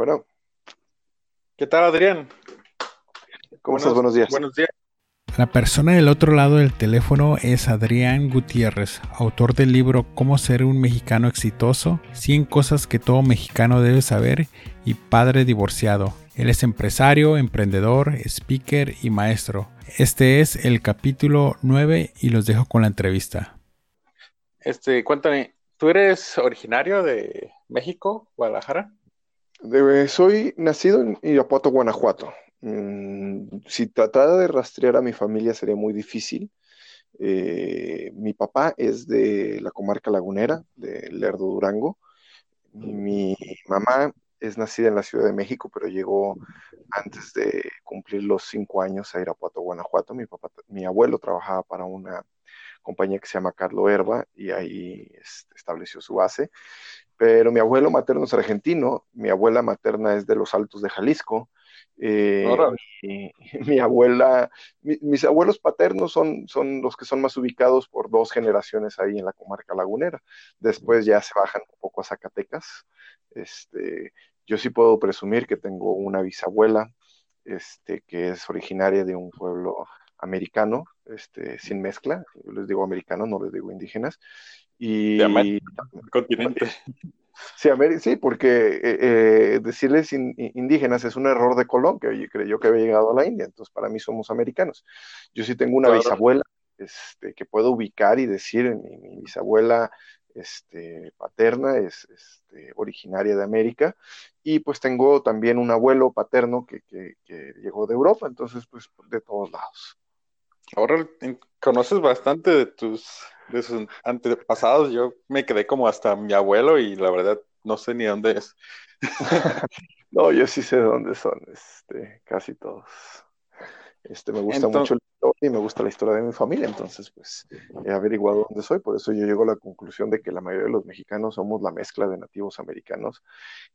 Bueno. ¿Qué tal, Adrián? ¿Cómo estás? Buenos días. Buenos días. La persona del otro lado del teléfono es Adrián Gutiérrez, autor del libro Cómo ser un mexicano exitoso, 100 cosas que todo mexicano debe saber y padre divorciado. Él es empresario, emprendedor, speaker y maestro. Este es el capítulo 9 y los dejo con la entrevista. Este, cuéntame, ¿tú eres originario de México, Guadalajara? Soy nacido en Irapuato, Guanajuato. Mm, si tratara de rastrear a mi familia sería muy difícil. Eh, mi papá es de la comarca lagunera, de Lerdo, Durango. Mi mamá es nacida en la Ciudad de México, pero llegó antes de cumplir los cinco años a Irapuato, Guanajuato. Mi, papá, mi abuelo trabajaba para una compañía que se llama Carlo Herba y ahí este, estableció su base. Pero mi abuelo materno es argentino, mi abuela materna es de los Altos de Jalisco. Eh, mi, abuela, mis abuelos paternos son, son los que son más ubicados por dos generaciones ahí en la comarca lagunera. Después ya se bajan un poco a Zacatecas. Este, yo sí puedo presumir que tengo una bisabuela este, que es originaria de un pueblo americano, este, sin mezcla, yo les digo americanos, no les digo indígenas, y de continente. Sí, sí, porque eh, eh, decirles indígenas es un error de Colón, que creyó que había llegado a la India, entonces para mí somos americanos. Yo sí tengo una bisabuela este, que puedo ubicar y decir, mi, mi bisabuela este, paterna es este, originaria de América y pues tengo también un abuelo paterno que, que llegó de Europa, entonces pues de todos lados. Ahora conoces bastante de tus de sus antepasados. Yo me quedé como hasta mi abuelo y la verdad no sé ni dónde es. no, yo sí sé dónde son, este, casi todos. Este, me gusta mucho la historia y me gusta la historia de mi familia, entonces pues he averiguado dónde soy, por eso yo llego a la conclusión de que la mayoría de los mexicanos somos la mezcla de nativos americanos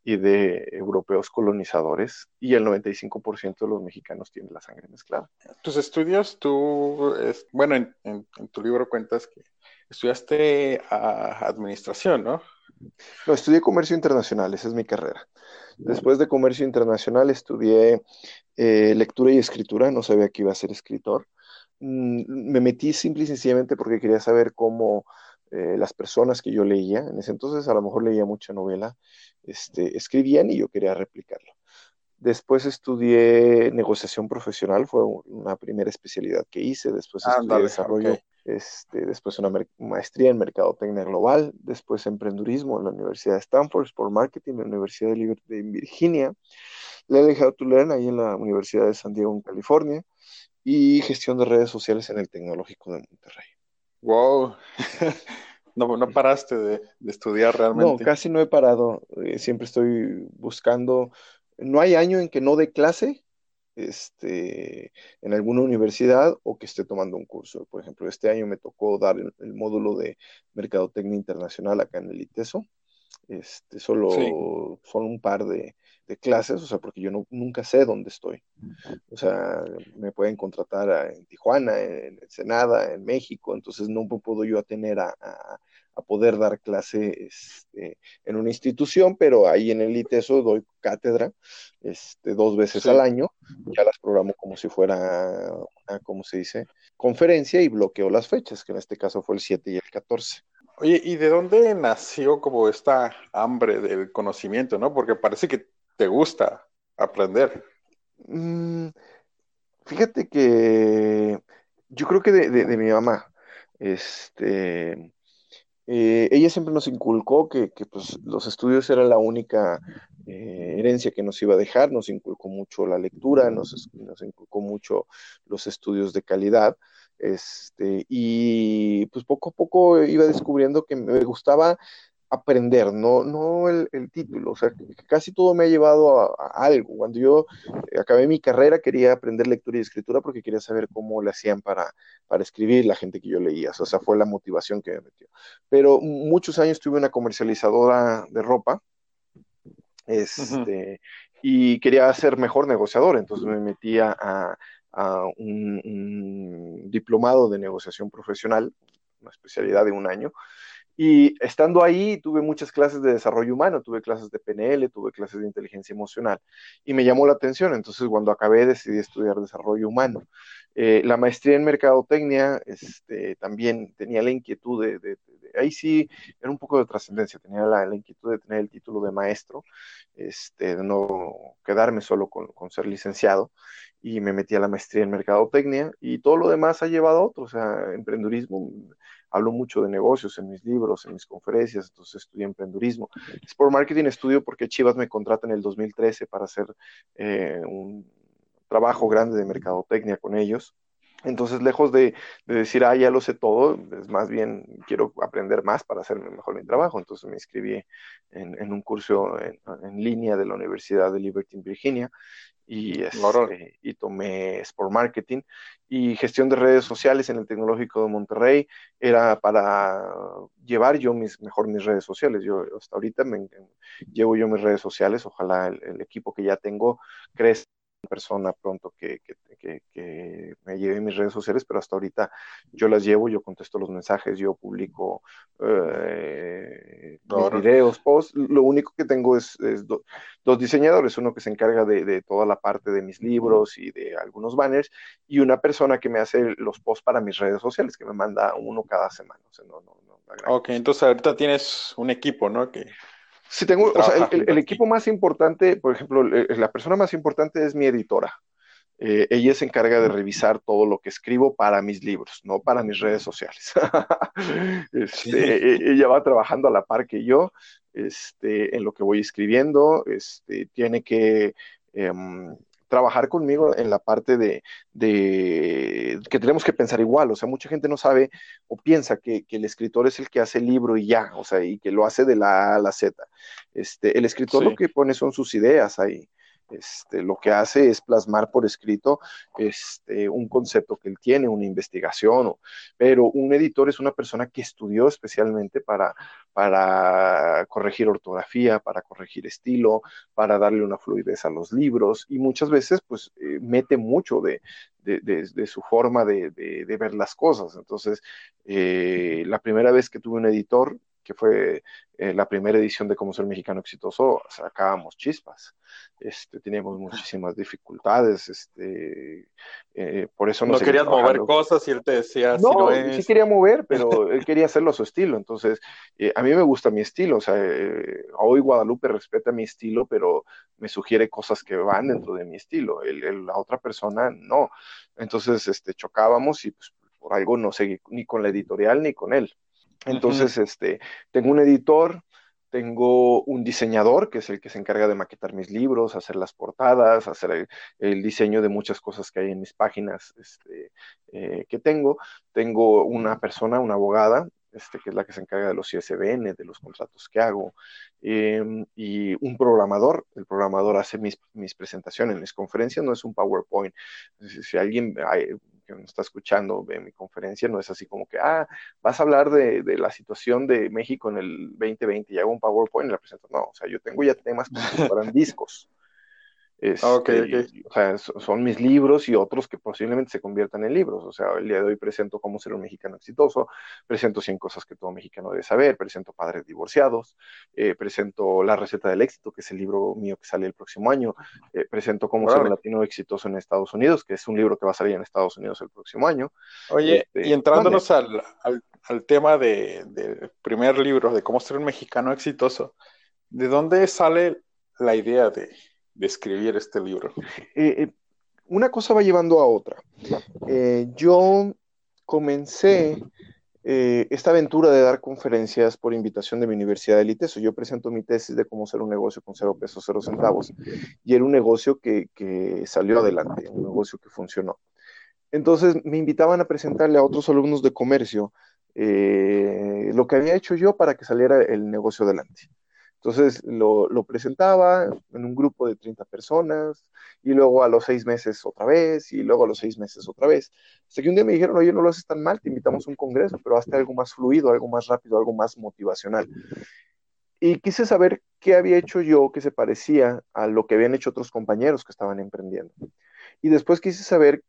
y de europeos colonizadores y el 95% de los mexicanos tienen la sangre mezclada. Tus estudios, tú, bueno, en, tu libro cuentas que estudiaste administración, ¿no? No, estudié comercio internacional, esa es mi carrera. Después de comercio internacional estudié eh, lectura y escritura, no sabía que iba a ser escritor. Mm, me metí simple y sencillamente porque quería saber cómo eh, las personas que yo leía, en ese entonces a lo mejor leía mucha novela, este, escribían y yo quería replicarlo. Después estudié negociación profesional, fue una primera especialidad que hice. Después estudié desarrollo, este, después una maestría en mercadotecnia global, después emprendurismo en la Universidad de Stanford, Sport Marketing en la Universidad de, de Virginia. He dejado tu learn ahí en la Universidad de San Diego, en California, y gestión de redes sociales en el Tecnológico de Monterrey. ¡Wow! no, no paraste de, estudiar realmente. No, casi no he parado. Eh, siempre estoy buscando. No hay año en que no dé clase este, en alguna universidad o que esté tomando un curso. Por ejemplo, este año me tocó dar el, módulo de Mercadotecnia Internacional acá en el ITESO. Este, solo, solo un par de, de clases, o sea, porque yo no, nunca sé dónde estoy. O sea, me pueden contratar en Tijuana, en Ensenada, en México, entonces no puedo yo tener a, a, poder dar clase este, en una institución, pero ahí en el ITESO doy cátedra este, dos veces al año, ya las programo como si fuera, una, ¿cómo se dice? Conferencia y bloqueo las fechas, que en este caso fue el 7 y el 14. Oye, ¿y de dónde nació como esta hambre del conocimiento, no? Porque parece que te gusta aprender? Mm, fíjate que yo creo que de, mi mamá, este, eh, ella siempre nos inculcó que, pues, los estudios era la única eh, herencia que nos iba a dejar, nos inculcó mucho la lectura, nos, nos inculcó mucho los estudios de calidad. Este, y pues poco a poco iba descubriendo que me gustaba aprender, no, no el, título. O sea, casi todo me ha llevado a, algo. Cuando yo eh, acabé mi carrera quería aprender lectura y escritura porque quería saber cómo le hacían para, para escribir la gente que yo leía. O sea, fue la motivación que me metió. Pero muchos años tuve una comercializadora de ropa. Este, y quería ser mejor negociador, entonces me metí a, un, diplomado de negociación profesional, una especialidad de un año, Y estando ahí, tuve muchas clases de desarrollo humano, tuve clases de PNL, tuve clases de inteligencia emocional y me llamó la atención. Entonces, cuando acabé, decidí estudiar desarrollo humano. Eh, la maestría en mercadotecnia este, también tenía la inquietud de, ahí sí, era un poco de trascendencia, tenía la, inquietud de tener el título de maestro, este, de no quedarme solo con, con ser licenciado y me metí a la maestría en mercadotecnia y todo lo demás ha llevado a otro, o sea, emprendurismo hablo mucho de negocios en mis libros, en mis conferencias, entonces estudié emprendurismo. Sport Marketing estudio porque Chivas me contrata en el 2013 para hacer eh, un trabajo grande de mercadotecnia con ellos. Entonces, lejos de, decir, ah, ya lo sé todo, es más bien quiero aprender más para hacer mejor mi trabajo. Entonces me inscribí en, un curso en, en, línea de la Universidad de Liberty en Virginia y, este, y tomé Sport Marketing y gestión de redes sociales en el Tecnológico de Monterrey era para llevar yo mis, mejor mis redes sociales. Yo hasta ahorita me, llevo yo mis redes sociales, ojalá el equipo que ya tengo crezca persona pronto que, me lleve mis redes sociales, pero hasta ahorita yo las llevo, yo contesto los mensajes, yo publico eh, videos, posts. Lo único que tengo es, dos diseñadores, uno que se encarga de, toda la parte de mis libros y de algunos banners, y una persona que me hace los posts para mis redes sociales, que me manda uno cada semana. ok, entonces ahorita tienes un equipo, ¿no? Que Sí, tengo, o sea, el, equipo más importante, por ejemplo, la persona más importante es mi editora. Eh, ella se encarga de revisar todo lo que escribo para mis libros, no para mis redes sociales. Este, e, ella va trabajando a la par que yo este, en lo que voy escribiendo. Este, tiene que em, trabajar conmigo en la parte de, que tenemos que pensar igual, o sea, mucha gente no sabe o piensa que, el escritor es el que hace el libro y ya, o sea, y que lo hace de la A a la Z. Este, el escritor lo que pone son sus ideas ahí. Este, lo que hace es plasmar por escrito este, un concepto que él tiene, una investigación, pero un editor es una persona que estudió especialmente para, corregir ortografía, para corregir estilo, para darle una fluidez a los libros y muchas veces pues eh, mete mucho de, su forma de, ver las cosas. Entonces, eh, la primera vez que tuve un editor, que fue eh, la primera edición de Cómo ser mexicano exitoso, sacábamos chispas. Este, teníamos muchísimas dificultades, este, eh, por eso no querías mover cosas y él te decía, no, sí quería mover, pero él quería hacerlo a su estilo, entonces eh, a mí me gusta mi estilo, o sea, hoy Guadalupe respeta mi estilo, pero me sugiere cosas que van dentro de mi estilo, la otra persona no, entonces este, chocábamos y pues, por algo no seguí ni con la editorial ni con él. Entonces, este, tengo un editor, tengo un diseñador, que es el que se encarga de maquetar mis libros, hacer las portadas, hacer el, diseño de muchas cosas que hay en mis páginas este, eh, que tengo. Tengo una persona, una abogada, este, que es la que se encarga de los ISBN, de los contratos que hago, em, y un programador. El programador hace mis, mis, presentaciones, mis conferencias, no es un PowerPoint. Si, si alguien, que me está escuchando de mi conferencia, no es así como que, ah, vas a hablar de, de, la situación de México en el 2020 y hago un PowerPoint y la presento. No, o sea, yo tengo ya temas como si fueran discos. Ah, este, o sea, son mis libros y otros que posiblemente se conviertan en libros. O sea, el día de hoy presento cómo ser un mexicano exitoso, presento 100 cosas que todo mexicano debe saber, presento padres divorciados, eh, presento La receta del éxito, que es el libro mío que sale el próximo año, eh, presento cómo ser un latino exitoso en Estados Unidos, que es un libro que va a salir en Estados Unidos el próximo año. Oye, este, y entrándonos al, al, tema del de primer libro, de cómo ser un mexicano exitoso, ¿de dónde sale la idea de de escribir este libro? Eh, eh, una cosa va llevando a otra. Eh, yo comencé esta aventura de dar conferencias por invitación de mi universidad de ITESO. Yo presento mi tesis de cómo hacer un negocio con cero pesos, cero centavos. Y era un negocio que, que salió adelante, un negocio que funcionó. Entonces me invitaban a presentarle a otros alumnos de comercio lo que había hecho yo para que saliera el negocio adelante. Entonces lo, presentaba en un grupo de 30 personas y luego a los seis meses otra vez y luego a los seis meses otra vez. Hasta que un día me dijeron, oye, no lo haces tan mal, te invitamos a un congreso, pero hazte algo más fluido, algo más rápido, algo más motivacional. Y quise saber qué había hecho yo que se parecía a lo que habían hecho otros compañeros que estaban emprendiendo. Y después quise saber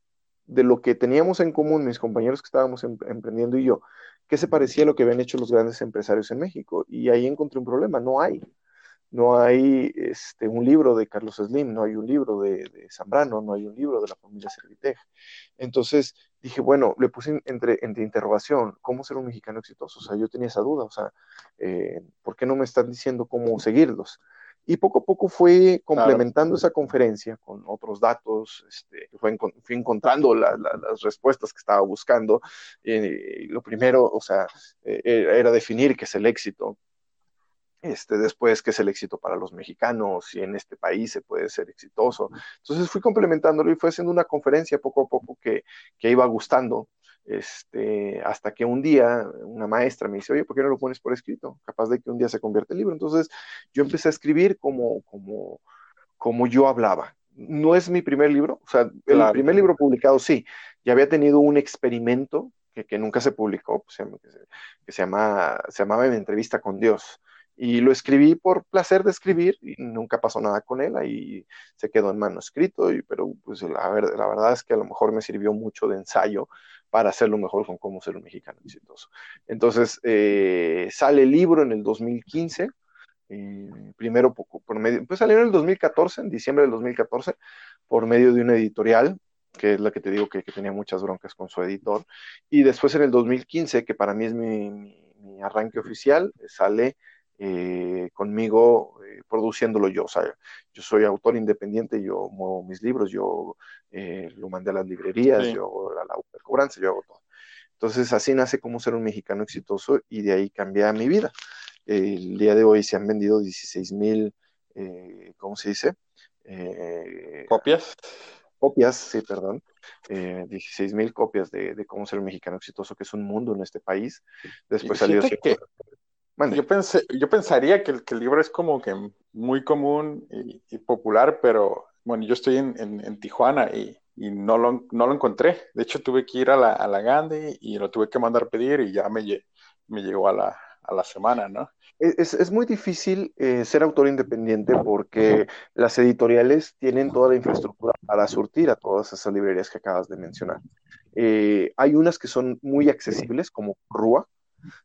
de lo que teníamos en común mis compañeros que estábamos em, emprendiendo y yo, qué se parecía a lo que habían hecho los grandes empresarios en México. Y ahí encontré un problema, no hay. No hay este, un libro de Carlos Slim, no hay un libro de, Zambrano, no hay un libro de la familia Servitej. Entonces dije, bueno, le puse entre, entre interrogación, ¿cómo ser un mexicano exitoso? O sea, yo tenía esa duda, o sea, eh, ¿por qué no me están diciendo cómo seguirlos? Y poco a poco fue complementando esa conferencia con otros datos, este, fue fui encontrando las respuestas que estaba buscando. Eh, lo primero, o sea, eh, era definir qué es el éxito. Este, después, qué es el éxito para los mexicanos, y en este país se puede ser exitoso. Entonces fui complementándolo y fue haciendo una conferencia poco a poco que, que iba gustando. Este, hasta que un día una maestra me dice, oye, ¿por qué no lo pones por escrito? Capaz de que un día se convierta en libro. Entonces yo empecé a escribir como, como, como yo hablaba. No es mi primer libro, o sea, el primer libro publicado sí, ya había tenido un experimento que, que nunca se publicó, pues, que, se, llama, se llamaba Mi entrevista con Dios. Y lo escribí por placer de escribir y nunca pasó nada con él, ahí se quedó en manuscrito, y, pero pues la, la verdad es que a lo mejor me sirvió mucho de ensayo para hacerlo mejor con cómo ser un mexicano exitoso. Entonces, eh, sale el libro en el 2015, eh, primero por, medio, pues salió en el 2014, en diciembre del 2014, por medio de una editorial, que es la que te digo que, tenía muchas broncas con su editor, y después en el 2015, que para mí es mi, arranque oficial, sale eh, conmigo produciéndolo yo. O sea, yo soy autor independiente, yo muevo mis libros, yo eh, lo mandé a las librerías, yo hago la, la cobranza, yo hago todo. Entonces así nace como ser un mexicano exitoso y de ahí cambia mi vida. el día de hoy se han vendido 16 mil, eh, ¿cómo se dice? Eh, ¿Copias? Copias, sí, perdón. 16 mil copias de, cómo ser un mexicano exitoso, que es un mundo en este país. Después salió... Que, yo, pensé, yo pensaría que el, que el libro es como que muy común y popular, pero bueno, yo estoy en, Tijuana y, no, lo, no, lo, encontré. De hecho, tuve que ir a la, a la Gandhi y lo tuve que mandar pedir y ya me, me llegó a la, a la semana, ¿no? Es, es muy difícil eh, ser autor independiente porque las editoriales tienen toda la infraestructura para surtir a todas esas librerías que acabas de mencionar. Eh, hay unas que son muy accesibles, como Rúa,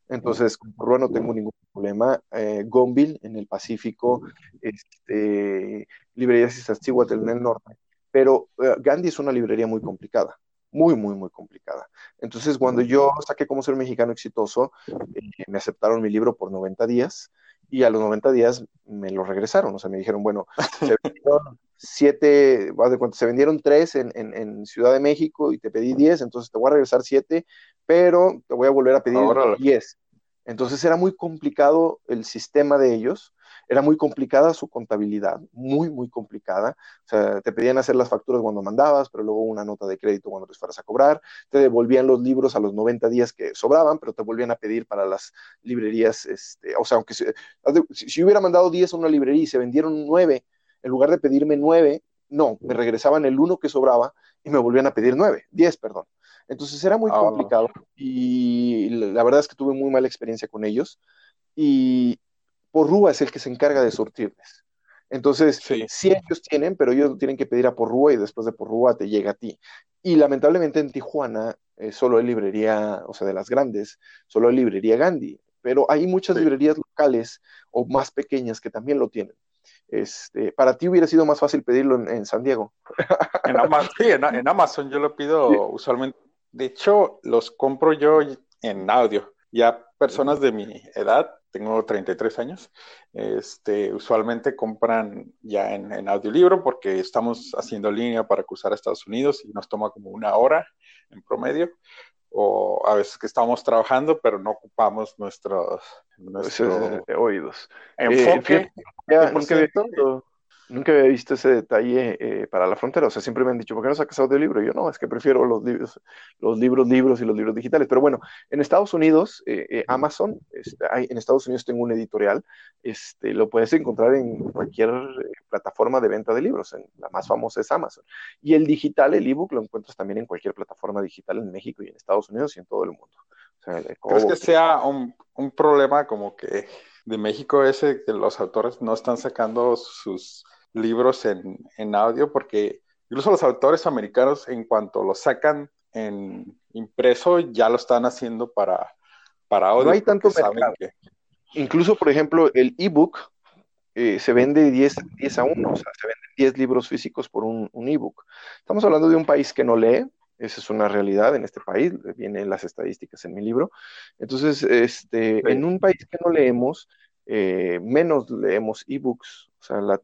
entonces, con Rúa no tengo ningún problema. Eh, Gonville, en el Pacífico, este, librerías Iztaccíhuatl en el norte. Pero eh, Gandhi es una librería muy complicada, muy, muy, muy complicada. Entonces, cuando yo saqué Cómo ser mexicano exitoso, eh, me aceptaron mi libro por 90 días y a los 90 días me lo regresaron. O sea, me dijeron, bueno, se vendieron siete, de se vendieron tres en, en, Ciudad de México y te pedí 10, entonces te voy a regresar siete, pero te voy a volver a pedir 10. Entonces era muy complicado el sistema de ellos era muy complicada su contabilidad, muy, muy complicada. O sea, te pedían hacer las facturas cuando mandabas, pero luego una nota de crédito cuando les fueras a cobrar. Te devolvían los libros a los 90 días que sobraban, pero te volvían a pedir para las librerías. Este, o sea, aunque si, si hubiera mandado 10 a una librería y se vendieron 9, en lugar de pedirme 9, no, me regresaban el 1 que sobraba y me volvían a pedir 9, 10, perdón. Entonces era muy ah, complicado y la verdad es que tuve muy mala experiencia con ellos. Y, Porrúa es el que se encarga de surtirles. Entonces, sí. ellos tienen, pero ellos tienen que pedir a Porrúa y después de Porrúa te llega a ti. Y lamentablemente en Tijuana eh, solo hay librería, o sea, de las grandes, solo hay librería Gandhi, pero hay muchas librerías locales o más pequeñas que también lo tienen. Este, para ti hubiera sido más fácil pedirlo en, San Diego. En Amazon, sí, en, Amazon yo lo pido usualmente. De hecho, los compro yo en audio. Ya personas de mi edad tengo 33 años, este, usualmente compran ya en, audiolibro porque estamos haciendo línea para cruzar a Estados Unidos y nos toma como una hora en promedio, o a veces que estamos trabajando pero no ocupamos nuestros, oídos. Enfoque. Eh, Nunca había visto ese detalle eh, para la frontera. O sea, siempre me han dicho, ¿por qué no sacas libro? Y yo, no, es que prefiero los libros, los libros, libros y los libros digitales. Pero bueno, en Estados Unidos, eh, eh, Amazon, este, hay, en Estados Unidos tengo un editorial, este, lo puedes encontrar en cualquier plataforma de venta de libros. En, la más famosa es Amazon. Y el digital, el ebook, lo encuentras también en cualquier plataforma digital en México y en Estados Unidos y en todo el mundo. O sea, ¿Crees que sea un, un problema como que de México ese que los autores no están sacando sus libros en, en audio, porque incluso los autores americanos, en cuanto lo sacan en impreso, ya lo están haciendo para, para audio. No hay tanto mercado. Incluso, por ejemplo, el ebook eh, se vende 10, 10 a 1, o sea, se venden 10 libros físicos por un, un ebook. Estamos hablando de un país que no lee, esa es una realidad en este país, vienen las estadísticas en mi libro. Entonces, este, en un país que no leemos, eh, menos leemos ebooks, o sea, la,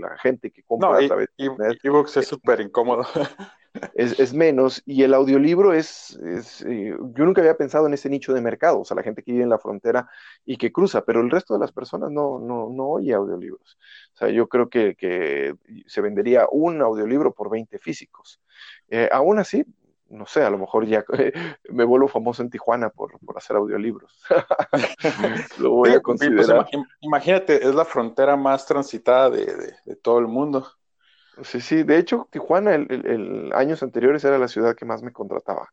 la gente que compra no, a través de ebooks es súper incómodo. Es, es, menos, y el audiolibro es, es eh, yo nunca había pensado en ese nicho de mercado, o sea, la gente que vive en la frontera y que cruza, pero el resto de las personas no, no, no oye audiolibros. O sea, yo creo que, que se vendería un audiolibro por 20 físicos. Eh, aún así, no sé, a lo mejor ya me vuelvo famoso en Tijuana por, por hacer audiolibros. lo voy a pues, considerar. imagínate, es la frontera más transitada de, de, de, todo el mundo. Sí, sí, de hecho, Tijuana, el, el, el, años anteriores era la ciudad que más me contrataba.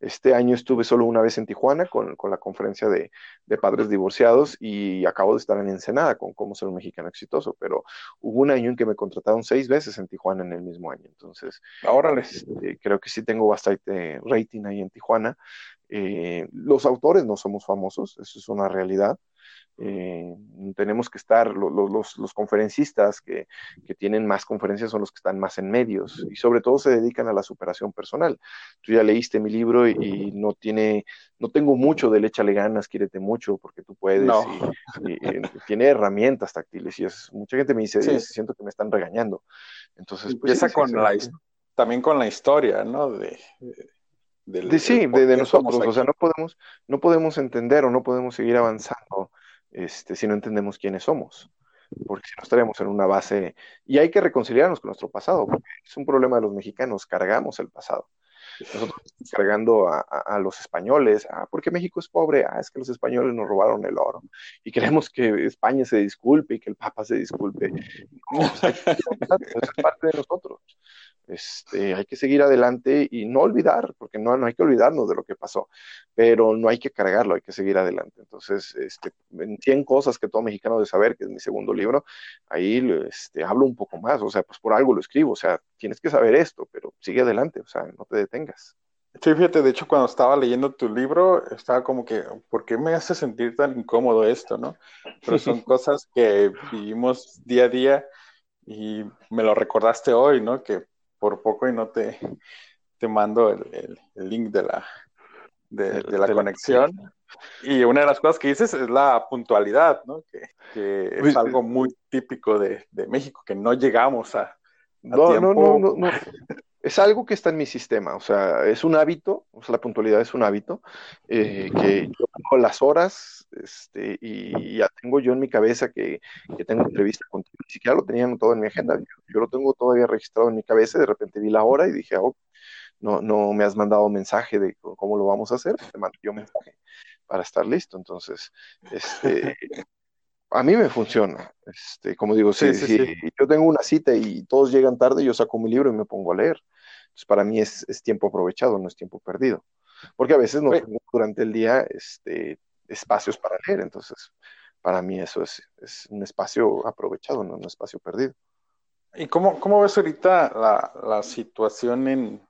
Este año estuve solo una vez en Tijuana con, con la conferencia de, de, padres divorciados y acabo de estar en Ensenada con cómo ser un mexicano exitoso, pero hubo un año en que me contrataron seis veces en Tijuana en el mismo año. Entonces, ahora este, creo que sí tengo bastante rating ahí en Tijuana. Eh, los autores no somos famosos, eso es una realidad. Eh, tenemos que estar, lo, lo, los, los, conferencistas que, que, tienen más conferencias son los que están más en medios y sobre todo se dedican a la superación personal. Tú ya leíste mi libro y, y no tiene, no tengo mucho de échale ganas, quiérete mucho porque tú puedes no. y, y, tiene herramientas táctiles y es, mucha gente me dice, sí. siento que me están regañando. Entonces, pues, empieza sí, con la, también con la historia, ¿no? De, del, de, sí, de, de nosotros, o sea, no podemos, no podemos entender o no podemos seguir avanzando este, si no entendemos quiénes somos, porque si no estaríamos en una base, y hay que reconciliarnos con nuestro pasado, porque es un problema de los mexicanos, cargamos el pasado. Nosotros cargando a, a, a, los españoles, ah, porque México es pobre, ah, es que los españoles nos robaron el oro, y queremos que España se disculpe y que el Papa se disculpe. No, pues, es parte de nosotros. Este, hay que seguir adelante y no olvidar, porque no, no hay que olvidarnos de lo que pasó, pero no hay que cargarlo, hay que seguir adelante. Entonces, este, en 100 cosas que todo mexicano debe saber, que es mi segundo libro, ahí este, hablo un poco más, o sea, pues por algo lo escribo, o sea, tienes que saber esto, pero sigue adelante, o sea, no te detengas. Sí, fíjate, de hecho, cuando estaba leyendo tu libro, estaba como que, ¿por qué me hace sentir tan incómodo esto, no? Pero son cosas que vivimos día a día y me lo recordaste hoy, ¿no? Que por poco y no te, te mando el, el, el link de la, de, de la de conexión. La... Y una de las cosas que dices es la puntualidad, ¿no? Que, que es algo muy típico de, de, México, que no llegamos a... a no, tiempo. no, no, no, no, Es algo que está en mi sistema, o sea, es un hábito, o sea, la puntualidad es un hábito, eh, que yo pongo las horas este, y ya tengo yo en mi cabeza que, que tengo entrevista contigo, ni siquiera lo tenía todo en mi agenda, yo, yo, lo tengo todavía registrado en mi cabeza, de repente vi la hora y dije, oh, no, no me has mandado mensaje de cómo lo vamos a hacer, te mando yo mensaje para estar listo, entonces, este, a mí me funciona. Este, como digo, sí, si, sí, si sí. yo tengo una cita y todos llegan tarde, yo saco mi libro y me pongo a leer. Entonces, para mí es, es tiempo aprovechado, no es tiempo perdido. Porque a veces no tengo durante el día este, espacios para leer. Entonces, para mí eso es, es un espacio aprovechado, no un espacio perdido. ¿Y cómo, cómo ves ahorita la, la situación en,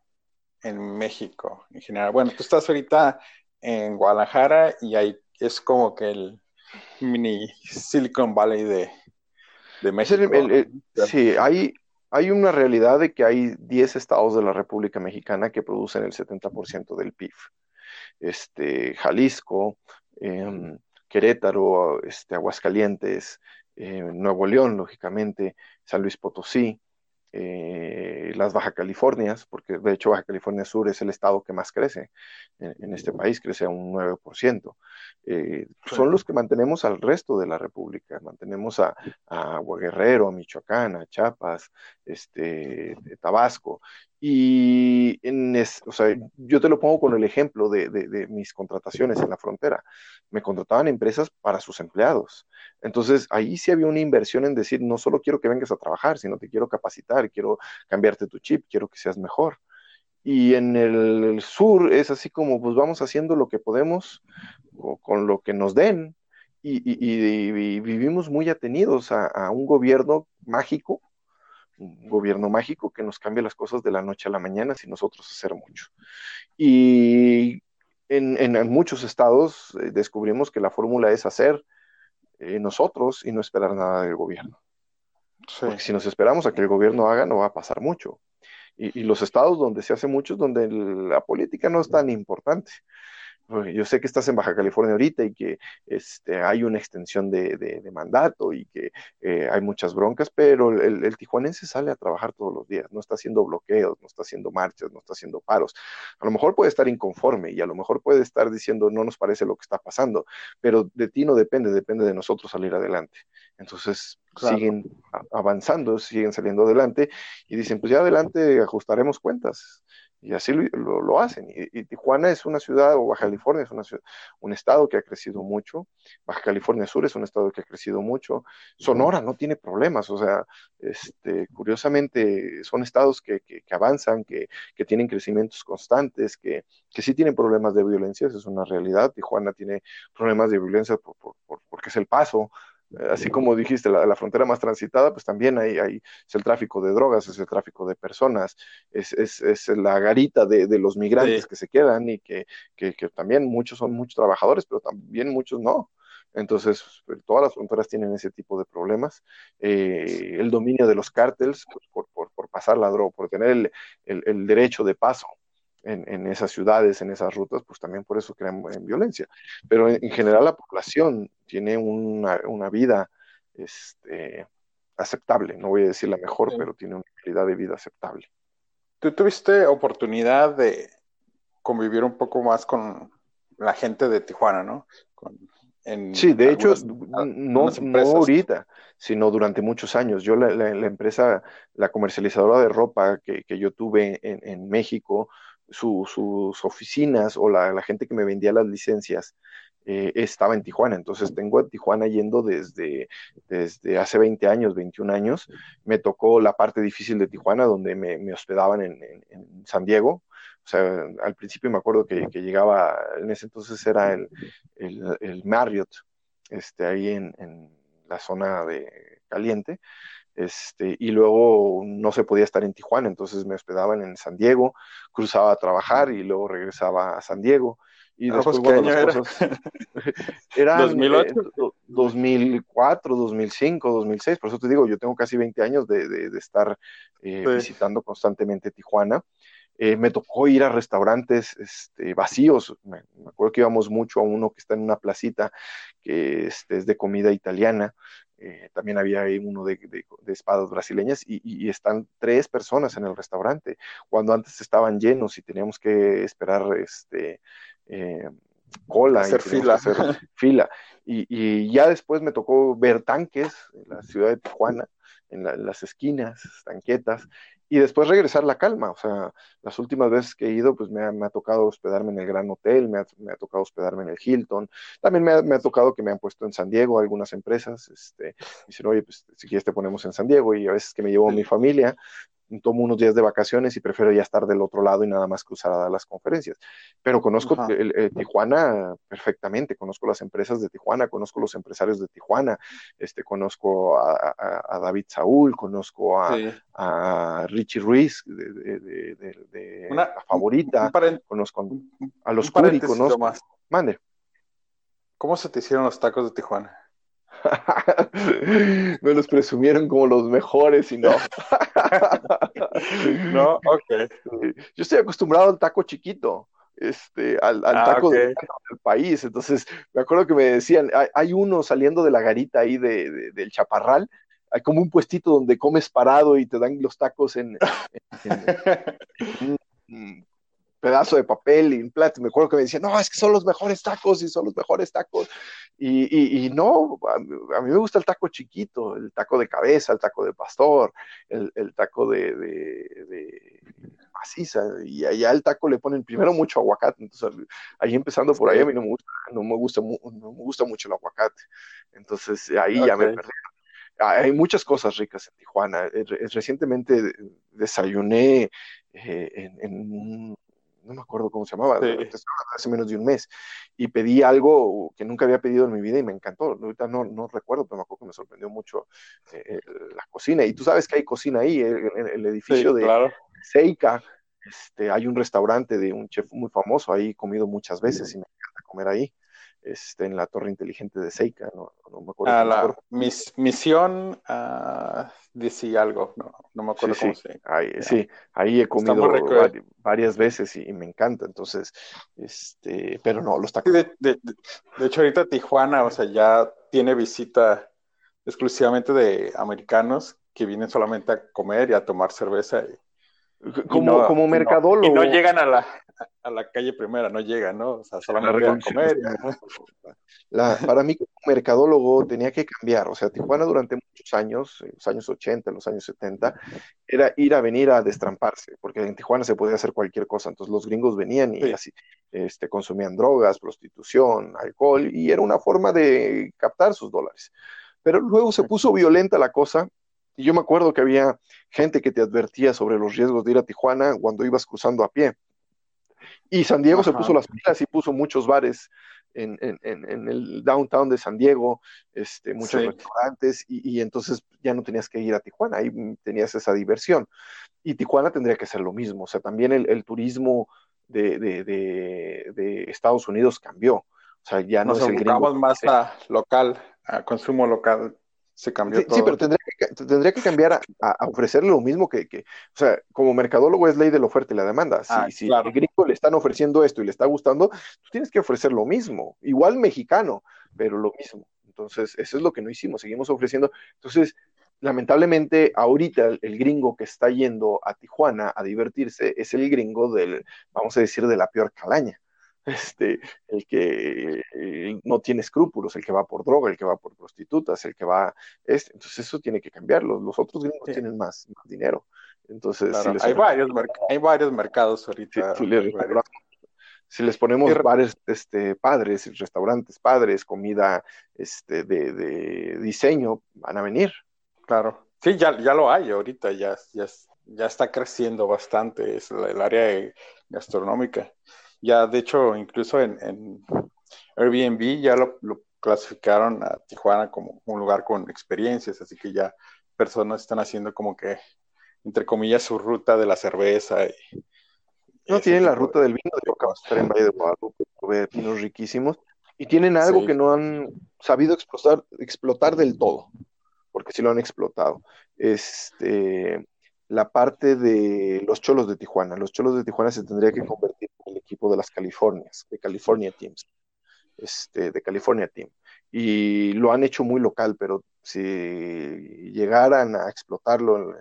en México en general? Bueno, tú estás ahorita en Guadalajara y ahí es como que el mini Silicon Valley de, de México. El, el, el, sí, hay, hay una realidad de que hay 10 estados de la República Mexicana que producen el 70% del PIB. Este, Jalisco, eh, Querétaro, este, Aguascalientes, eh, Nuevo León, lógicamente, San Luis Potosí, eh, las Baja Californias, porque de hecho Baja California Sur es el estado que más crece en, en este país, crece a un 9%. Eh, son los que mantenemos al resto de la República, mantenemos a, a Guerrero, a Michoacán, a Chiapas, este, Tabasco, y o sea, yo te lo pongo con el ejemplo de, de, mis contrataciones en la frontera. Me contrataban empresas para sus empleados. Entonces, ahí sí había una inversión en decir, no solo quiero que vengas a trabajar, sino te quiero capacitar, quiero cambiarte tu chip, quiero que seas mejor. Y en el sur es así como, pues vamos haciendo lo que podemos con lo que nos den. Y, y vivimos muy atenidos a, a un gobierno mágico un gobierno mágico que nos cambia las cosas de la noche a la mañana sin nosotros hacer mucho. Y en, muchos estados eh, descubrimos que la fórmula es hacer eh, nosotros y no esperar nada del gobierno. Porque si nos esperamos a que el gobierno haga, no va a pasar mucho. Y, y los estados donde se hace mucho es donde la política no es tan importante yo sé que estás en Baja California ahorita y que este, hay una extensión de, de, mandato y que eh, hay muchas broncas, pero el, el, tijuanense sale a trabajar todos los días, no está haciendo bloqueos, no está haciendo marchas, no está haciendo paros. A lo mejor puede estar inconforme y a lo mejor puede estar diciendo no nos parece lo que está pasando, pero de ti no depende, depende de nosotros salir adelante. Entonces siguen avanzando, siguen saliendo adelante y dicen, pues ya adelante ajustaremos cuentas y así lo, lo, hacen. Y, Tijuana es una ciudad, o Baja California es una un estado que ha crecido mucho. Baja California Sur es un estado que ha crecido mucho. Sonora no tiene problemas, o sea, este, curiosamente son estados que, que, avanzan, que, que, tienen crecimientos constantes, que, que sí tienen problemas de violencia, eso es una realidad. Tijuana tiene problemas de violencia por, por, porque es el paso así como dijiste, la, frontera más transitada, pues también hay, hay, es el tráfico de drogas, es el tráfico de personas, es, es, es la garita de, de los migrantes que se quedan y que, que, que, también muchos son muchos trabajadores, pero también muchos no. Entonces, pues, todas las fronteras tienen ese tipo de problemas. Eh, el dominio de los cárteles pues, por, por, por, pasar la droga, por tener el, el, el derecho de paso en, esas ciudades, en esas rutas, pues también por eso crean violencia. Pero en, general la población tiene una, una vida este, aceptable, no voy a decir la mejor, pero tiene una calidad de vida aceptable. ¿Tú tuviste oportunidad de convivir un poco más con la gente de Tijuana, no? sí, de hecho, no, no, ahorita, sino durante muchos años. Yo la, la, empresa, la comercializadora de ropa que, que yo tuve en, en México, sus oficinas o la, gente que me vendía las licencias eh, estaba en Tijuana. Entonces tengo a Tijuana yendo desde, desde hace 20 años, 21 años. Me tocó la parte difícil de Tijuana, donde me, hospedaban en, San Diego. O sea, al principio me acuerdo que, llegaba, en ese entonces era el, el, Marriott, este, ahí en la zona de caliente este, y luego no se podía estar en Tijuana, entonces me hospedaban en San Diego, cruzaba a trabajar y luego regresaba a San Diego. Y después, las era? cosas eran 2008, 2004, 2005, 2006, por eso te digo, yo tengo casi 20 años de, de, estar eh, visitando constantemente Tijuana. Eh, me tocó ir a restaurantes este, vacíos. Me, acuerdo que íbamos mucho a uno que está en una placita que este, es de comida italiana. Eh, también había ahí uno de, espadas brasileñas y, están tres personas en el restaurante, cuando antes estaban llenos y teníamos que esperar este, eh, cola hacer y fila. hacer fila. Y, ya después me tocó ver tanques en la ciudad de Tijuana, en, en las esquinas, tanquetas, y después regresar la calma. O sea, las últimas veces que he ido, pues me ha, tocado hospedarme en el Gran Hotel, me ha, tocado hospedarme en el Hilton, también me ha, tocado que me han puesto en San Diego algunas empresas, este, dicen, oye, pues si quieres te ponemos en San Diego, y a veces que me llevo a mi familia, tomo unos días de vacaciones y prefiero ya estar del otro lado y nada más cruzar a dar las conferencias. Pero conozco el, Tijuana perfectamente, conozco las empresas de Tijuana, conozco los empresarios de Tijuana, este, conozco a, David Saúl, conozco a, Richie Ruiz de, la favorita, conozco a los Curi, conozco. Más. Mande. ¿Cómo se te hicieron los tacos de Tijuana? Me los presumieron como los mejores y no. no, ok. Yo estoy acostumbrado al taco chiquito, este, al, ah, taco del, país. Entonces, me acuerdo que me decían, hay, uno saliendo de la garita ahí de, del chaparral, hay como un puestito donde comes parado y te dan los tacos en, pedazo de papel y un plato. Me acuerdo que me decían, no, es que son los mejores tacos y son los mejores tacos. Y, y, no, a, mí me gusta el taco chiquito, el taco de cabeza, el taco de pastor, el, el taco de, de, de, maciza. Y allá el taco le ponen primero mucho aguacate. Entonces, ahí empezando por ahí, a mí no me gusta, no me gusta, no me gusta mucho el aguacate. Entonces, ahí ya me perdí hay muchas cosas ricas en Tijuana. Eh, recientemente desayuné eh, en, en, un no me acuerdo cómo se llamaba, hace menos de un mes, y pedí algo que nunca había pedido en mi vida y me encantó. Ahorita no, no recuerdo, pero me acuerdo que me sorprendió mucho eh, la cocina. Y tú sabes que hay cocina ahí, el, el edificio de Seika, Este, hay un restaurante de un chef muy famoso, ahí he comido muchas veces y me encanta comer ahí. Este, en la torre inteligente de Seika, no, no me acuerdo. Ah, la mis, misión, uh, decía algo, no, no me acuerdo cómo se ahí, Sí, ahí he comido varias veces y, me encanta, entonces, este, pero no, los tacos. De, de, de, hecho, ahorita Tijuana, o sea, ya tiene visita exclusivamente de americanos que vienen solamente a comer y a tomar cerveza. como, como mercadólogo. y no llegan a la, a la calle primera, no llega, ¿no? O sea, solamente a comer. La, para mí como mercadólogo tenía que cambiar, o sea, Tijuana durante muchos años, en los años 80, en los años 70, era ir a venir a destramparse, porque en Tijuana se podía hacer cualquier cosa, entonces los gringos venían y así, este, consumían drogas, prostitución, alcohol, y era una forma de captar sus dólares. Pero luego se puso violenta la cosa y yo me acuerdo que había gente que te advertía sobre los riesgos de ir a Tijuana cuando ibas cruzando a pie. Y San Diego se puso las pilas y puso muchos bares en, el downtown de San Diego, este, muchos restaurantes, y, entonces ya no tenías que ir a Tijuana, ahí tenías esa diversión. Y Tijuana tendría que ser lo mismo, o sea, también el, turismo de, Estados Unidos cambió. O sea, ya no Nos es el gringo. más a local, a consumo local se cambió sí, todo. Sí, pero tendría que, tendría que cambiar a, ofrecerle lo mismo que, que, o sea, como mercadólogo es ley de la oferta y la demanda. Si, ah, si al gringo le están ofreciendo esto y le está gustando, tú tienes que ofrecer lo mismo, igual mexicano, pero lo mismo. Entonces, eso es lo que no hicimos, seguimos ofreciendo. Entonces, lamentablemente, ahorita el, el, gringo que está yendo a Tijuana a divertirse es el gringo del, vamos a decir, de la peor calaña este, el que eh, no tiene escrúpulos, el que va por droga, el que va por prostitutas, el que va, este, entonces eso tiene que cambiarlo. Los otros gringos tienen más, dinero. Entonces, hay, varios hay varios mercados ahorita. Si, les, ponemos bares este, padres, restaurantes padres, comida este, de, diseño, van a venir. Claro. Sí, ya, ya lo hay ahorita, ya, ya, ya está creciendo bastante es el área gastronómica. Ya, de hecho, incluso en, Airbnb ya lo, clasificaron a Tijuana como un lugar con experiencias, así que ya personas están haciendo como que, entre comillas, su ruta de la cerveza. Y, no tienen la ruta del vino, yo acabo de estar en Valle de Guadalupe, vinos riquísimos, y tienen algo que no han sabido explotar, explotar del todo, porque sí lo han explotado. Este, la parte de los cholos de Tijuana. Los cholos de Tijuana se tendría que convertir equipo de las Californias, de California Teams, este, de California Team. Y lo han hecho muy local, pero si llegaran a explotarlo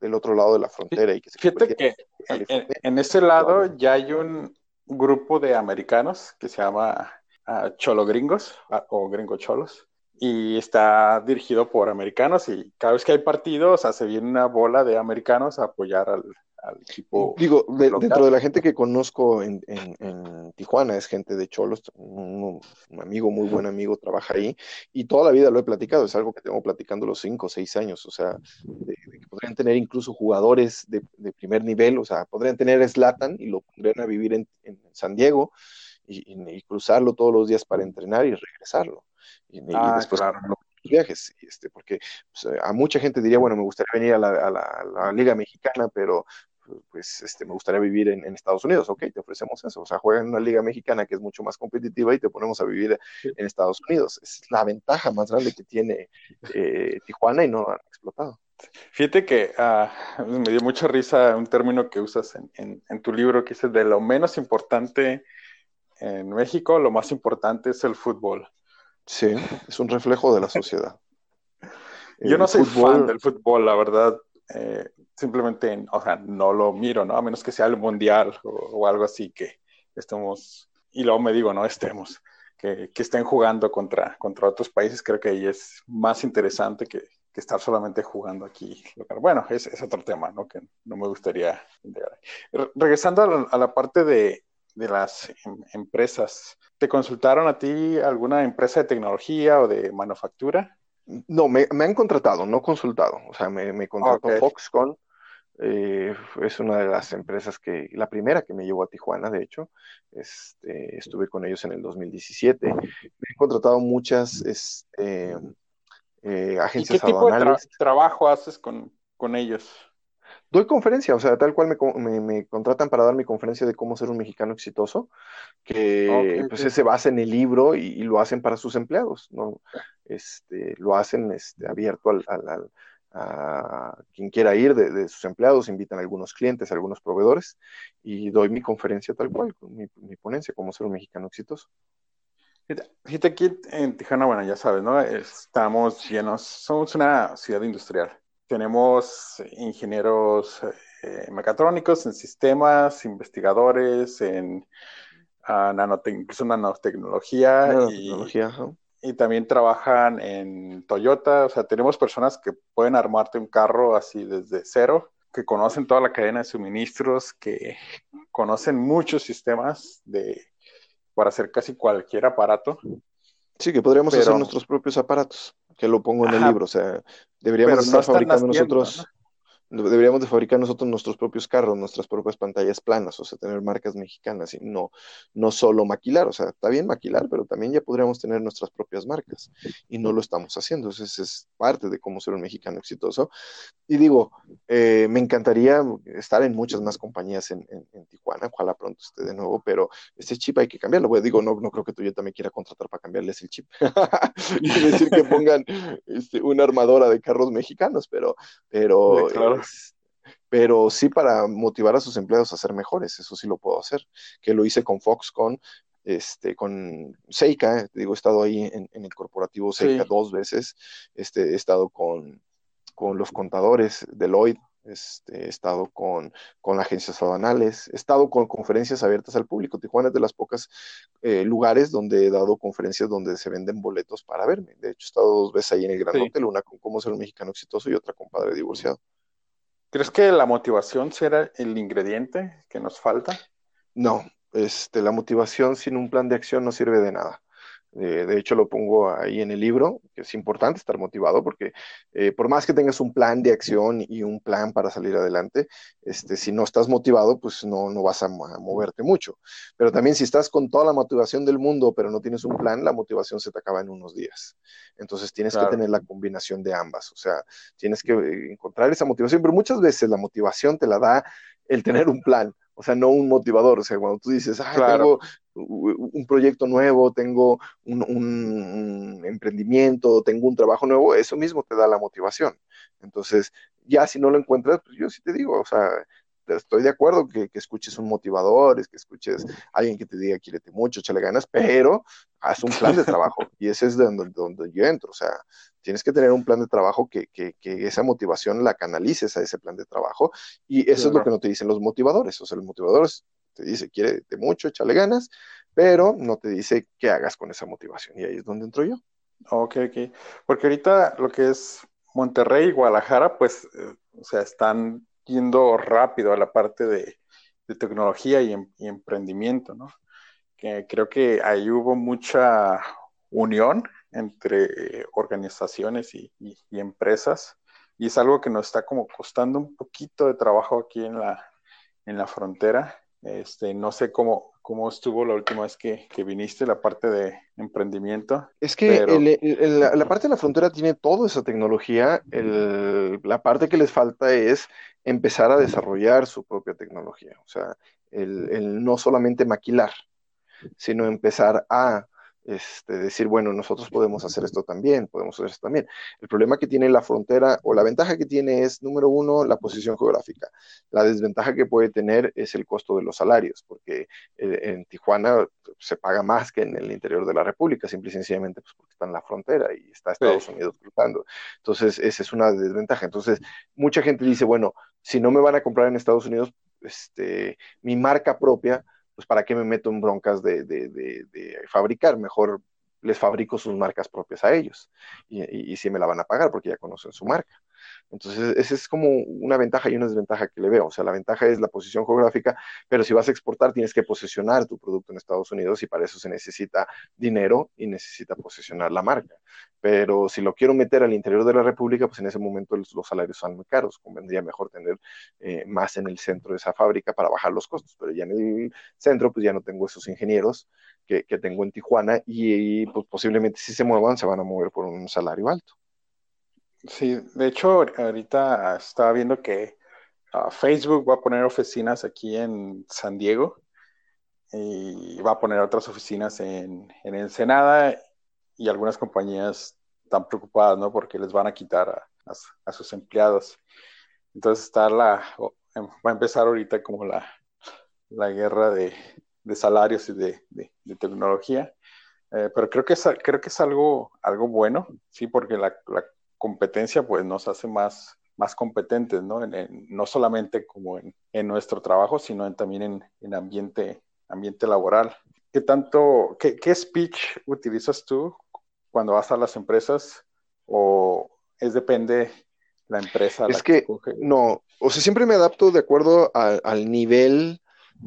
del otro lado de la frontera y que se Fíjate que en, ese lado ya hay un grupo de americanos que se llama uh, Cholo Gringos ah, o Gringo Cholos y está dirigido por americanos y cada vez que hay partidos, hace bien una bola de americanos a apoyar al, equipo. Digo, dentro de la gente que conozco en, Tijuana es gente de Cholos, un, amigo, muy buen amigo, trabaja ahí y toda la vida lo he platicado, es algo que tengo platicando los cinco o seis años, o sea, que podrían tener incluso jugadores de, primer nivel, o sea, podrían tener Slatan y lo pondrían a vivir en, San Diego y cruzarlo todos los días para entrenar y regresarlo y, ah, después viajes, este, porque pues, a mucha gente diría, bueno, me gustaría venir a la, Liga Mexicana, pero pues este, me gustaría vivir en, Estados Unidos, ok, te ofrecemos eso, o sea, juega en una liga mexicana que es mucho más competitiva y te ponemos a vivir en Estados Unidos. Es la ventaja más grande que tiene eh, Tijuana y no han explotado. Fíjate que ah, me dio mucha risa un término que usas en, en, tu libro que dice de lo menos importante en México, lo más importante es el fútbol. Sí, es un reflejo de la sociedad. Yo no soy fan del fútbol, la verdad. Eh, simplemente, o sea, no lo miro, ¿no? A menos que sea el mundial o, algo así que estemos, y luego me digo, no estemos, que, estén jugando contra, contra otros países, creo que ahí es más interesante que, estar solamente jugando aquí. Bueno, es, es, otro tema, ¿no? Que no me gustaría. Regresando a la parte de, de las em, empresas. ¿Te consultaron a ti alguna empresa de tecnología o de manufactura? No, me, han contratado, no consultado. O sea, me, contrató Foxconn. Eh, es una de las empresas que, la primera que me llevó a Tijuana, de hecho. Este, estuve con ellos en el 2017. Me han contratado muchas este, eh, agencias ¿Y qué tipo de trabajo haces con, con ellos? Doy conferencia, o sea, tal cual me, me, contratan para dar mi conferencia de cómo ser un mexicano exitoso, que pues se basa en el libro y, lo hacen para sus empleados, ¿no? Este, lo hacen este, abierto al, al, a quien quiera ir de, sus empleados, invitan a algunos clientes, a algunos proveedores y doy mi conferencia tal cual, mi, mi ponencia, cómo ser un mexicano exitoso. Fíjate, aquí en Tijuana, bueno, ya sabes, ¿no? Estamos llenos, somos una ciudad industrial. Tenemos ingenieros eh, mecatrónicos en sistemas, investigadores en uh, incluso nanotecnología. nanotecnología y, y, también trabajan en Toyota. O sea, tenemos personas que pueden armarte un carro así desde cero, que conocen toda la cadena de suministros, que conocen muchos sistemas de para hacer casi cualquier aparato. Sí, que podríamos hacer nuestros propios aparatos, que lo pongo en el libro, o sea, deberíamos estar fabricando nosotros deberíamos de fabricar nosotros nuestros propios carros, nuestras propias pantallas planas, o sea, tener marcas mexicanas y no, no solo maquilar, o sea, está bien maquilar, pero también ya podríamos tener nuestras propias marcas y no lo estamos haciendo, entonces es parte de cómo ser un mexicano exitoso. Y digo, eh, me encantaría estar en muchas más compañías en, Tijuana, ojalá pronto esté de nuevo, pero este chip hay que cambiarlo, pues, digo, no, no creo que tú yo también quiera contratar para cambiarles el chip y decir que pongan este, una armadora de carros mexicanos, pero, pero pero sí para motivar a sus empleados a ser mejores, eso sí lo puedo hacer, que lo hice con Foxconn, este, con Seika, eh, digo, he estado ahí en, el corporativo Seika dos veces, este, he estado con, con los contadores Deloitte, este, he estado con, con agencias aduanales, he estado con conferencias abiertas al público. Tijuana es de las pocas eh, lugares donde he dado conferencias donde se venden boletos para verme. De hecho, he estado dos veces ahí en el Gran Hotel, una con cómo ser un mexicano exitoso y otra con padre divorciado. ¿Crees que la motivación será el ingrediente que nos falta? No, este, la motivación sin un plan de acción no sirve de nada. Eh, de hecho, lo pongo ahí en el libro, que es importante estar motivado porque eh, por más que tengas un plan de acción y un plan para salir adelante, este, si no estás motivado, pues no, no vas a, moverte mucho. Pero también si estás con toda la motivación del mundo, pero no tienes un plan, la motivación se te acaba en unos días. Entonces tienes que tener la combinación de ambas, o sea, tienes que eh, encontrar esa motivación, pero muchas veces la motivación te la da el tener un plan o sea, no un motivador. O sea, cuando tú dices, ah, tengo un proyecto nuevo, tengo un, emprendimiento, tengo un trabajo nuevo, eso mismo te da la motivación. Entonces, ya si no lo encuentras, pues yo sí te digo, o sea, estoy de acuerdo que, escuches un motivador, es que escuches a alguien que te diga, quírete mucho, échale ganas, pero haz un plan de trabajo. y ese es donde, donde yo entro. O sea, Tienes que tener un plan de trabajo que, esa motivación la canalices a ese plan de trabajo y eso es lo que no te dicen los motivadores. O sea, los motivadores te dicen, quiere mucho, échale ganas, pero no te dice qué hagas con esa motivación y ahí es donde entro yo. Ok, ok. Porque ahorita lo que es Monterrey y Guadalajara, pues, eh, o sea, están yendo rápido a la parte de, tecnología y, em, y, emprendimiento, ¿no? Que creo que ahí hubo mucha unión entre organizaciones y, empresas y es algo que nos está como costando un poquito de trabajo aquí en la, en la frontera. Este, no sé cómo, cómo estuvo la última vez que, viniste, la parte de emprendimiento. Es que la, parte de la frontera tiene toda esa tecnología, la parte que les falta es empezar a desarrollar su propia tecnología, o sea, el no solamente maquilar, sino empezar a este, decir, bueno, nosotros podemos hacer esto también, podemos hacer esto también. El problema que tiene la frontera o la ventaja que tiene es, número uno, la posición geográfica. La desventaja que puede tener es el costo de los salarios, porque eh, en Tijuana se paga más que en el interior de la República, simple y sencillamente pues, porque está en la frontera y está Estados Unidos cruzando. Entonces, esa es una desventaja. Entonces, mucha gente dice, bueno, si no me van a comprar en Estados Unidos, este, mi marca propia, pues para qué me meto en broncas de, de, fabricar, mejor les fabrico sus marcas propias a ellos y, y, si me la van a pagar porque ya conocen su marca. Entonces, esa es como una ventaja y una desventaja que le veo. O sea, la ventaja es la posición geográfica, pero si vas a exportar, tienes que posicionar tu producto en Estados Unidos y para eso se necesita dinero y necesita posicionar la marca. Pero si lo quiero meter al interior de la República, pues en ese momento los, salarios son muy caros. Convendría mejor tener eh, más en el centro de esa fábrica para bajar los costos. Pero ya en el centro, pues ya no tengo esos ingenieros que, tengo en Tijuana y, pues posiblemente si se muevan, se van a mover por un salario alto. Sí, de hecho, ahorita estaba viendo que Facebook va a poner oficinas aquí en San Diego y va a poner otras oficinas en, en Ensenada y algunas compañías están preocupadas, ¿no? Porque les van a quitar a, sus empleados. Entonces está la, em, va a empezar ahorita como la, la guerra de, de salarios y de, de, tecnología. Eh, pero creo que es, creo que es algo, algo bueno, sí, porque la, la competencia pues nos hace más, más competentes, ¿no? no solamente como en, en, nuestro trabajo, sino también en, en, ambiente, ambiente laboral. ¿Qué tanto, qué, qué, speech utilizas tú cuando vas a las empresas o es depende la empresa? Es que, no, o sea, siempre me adapto de acuerdo al nivel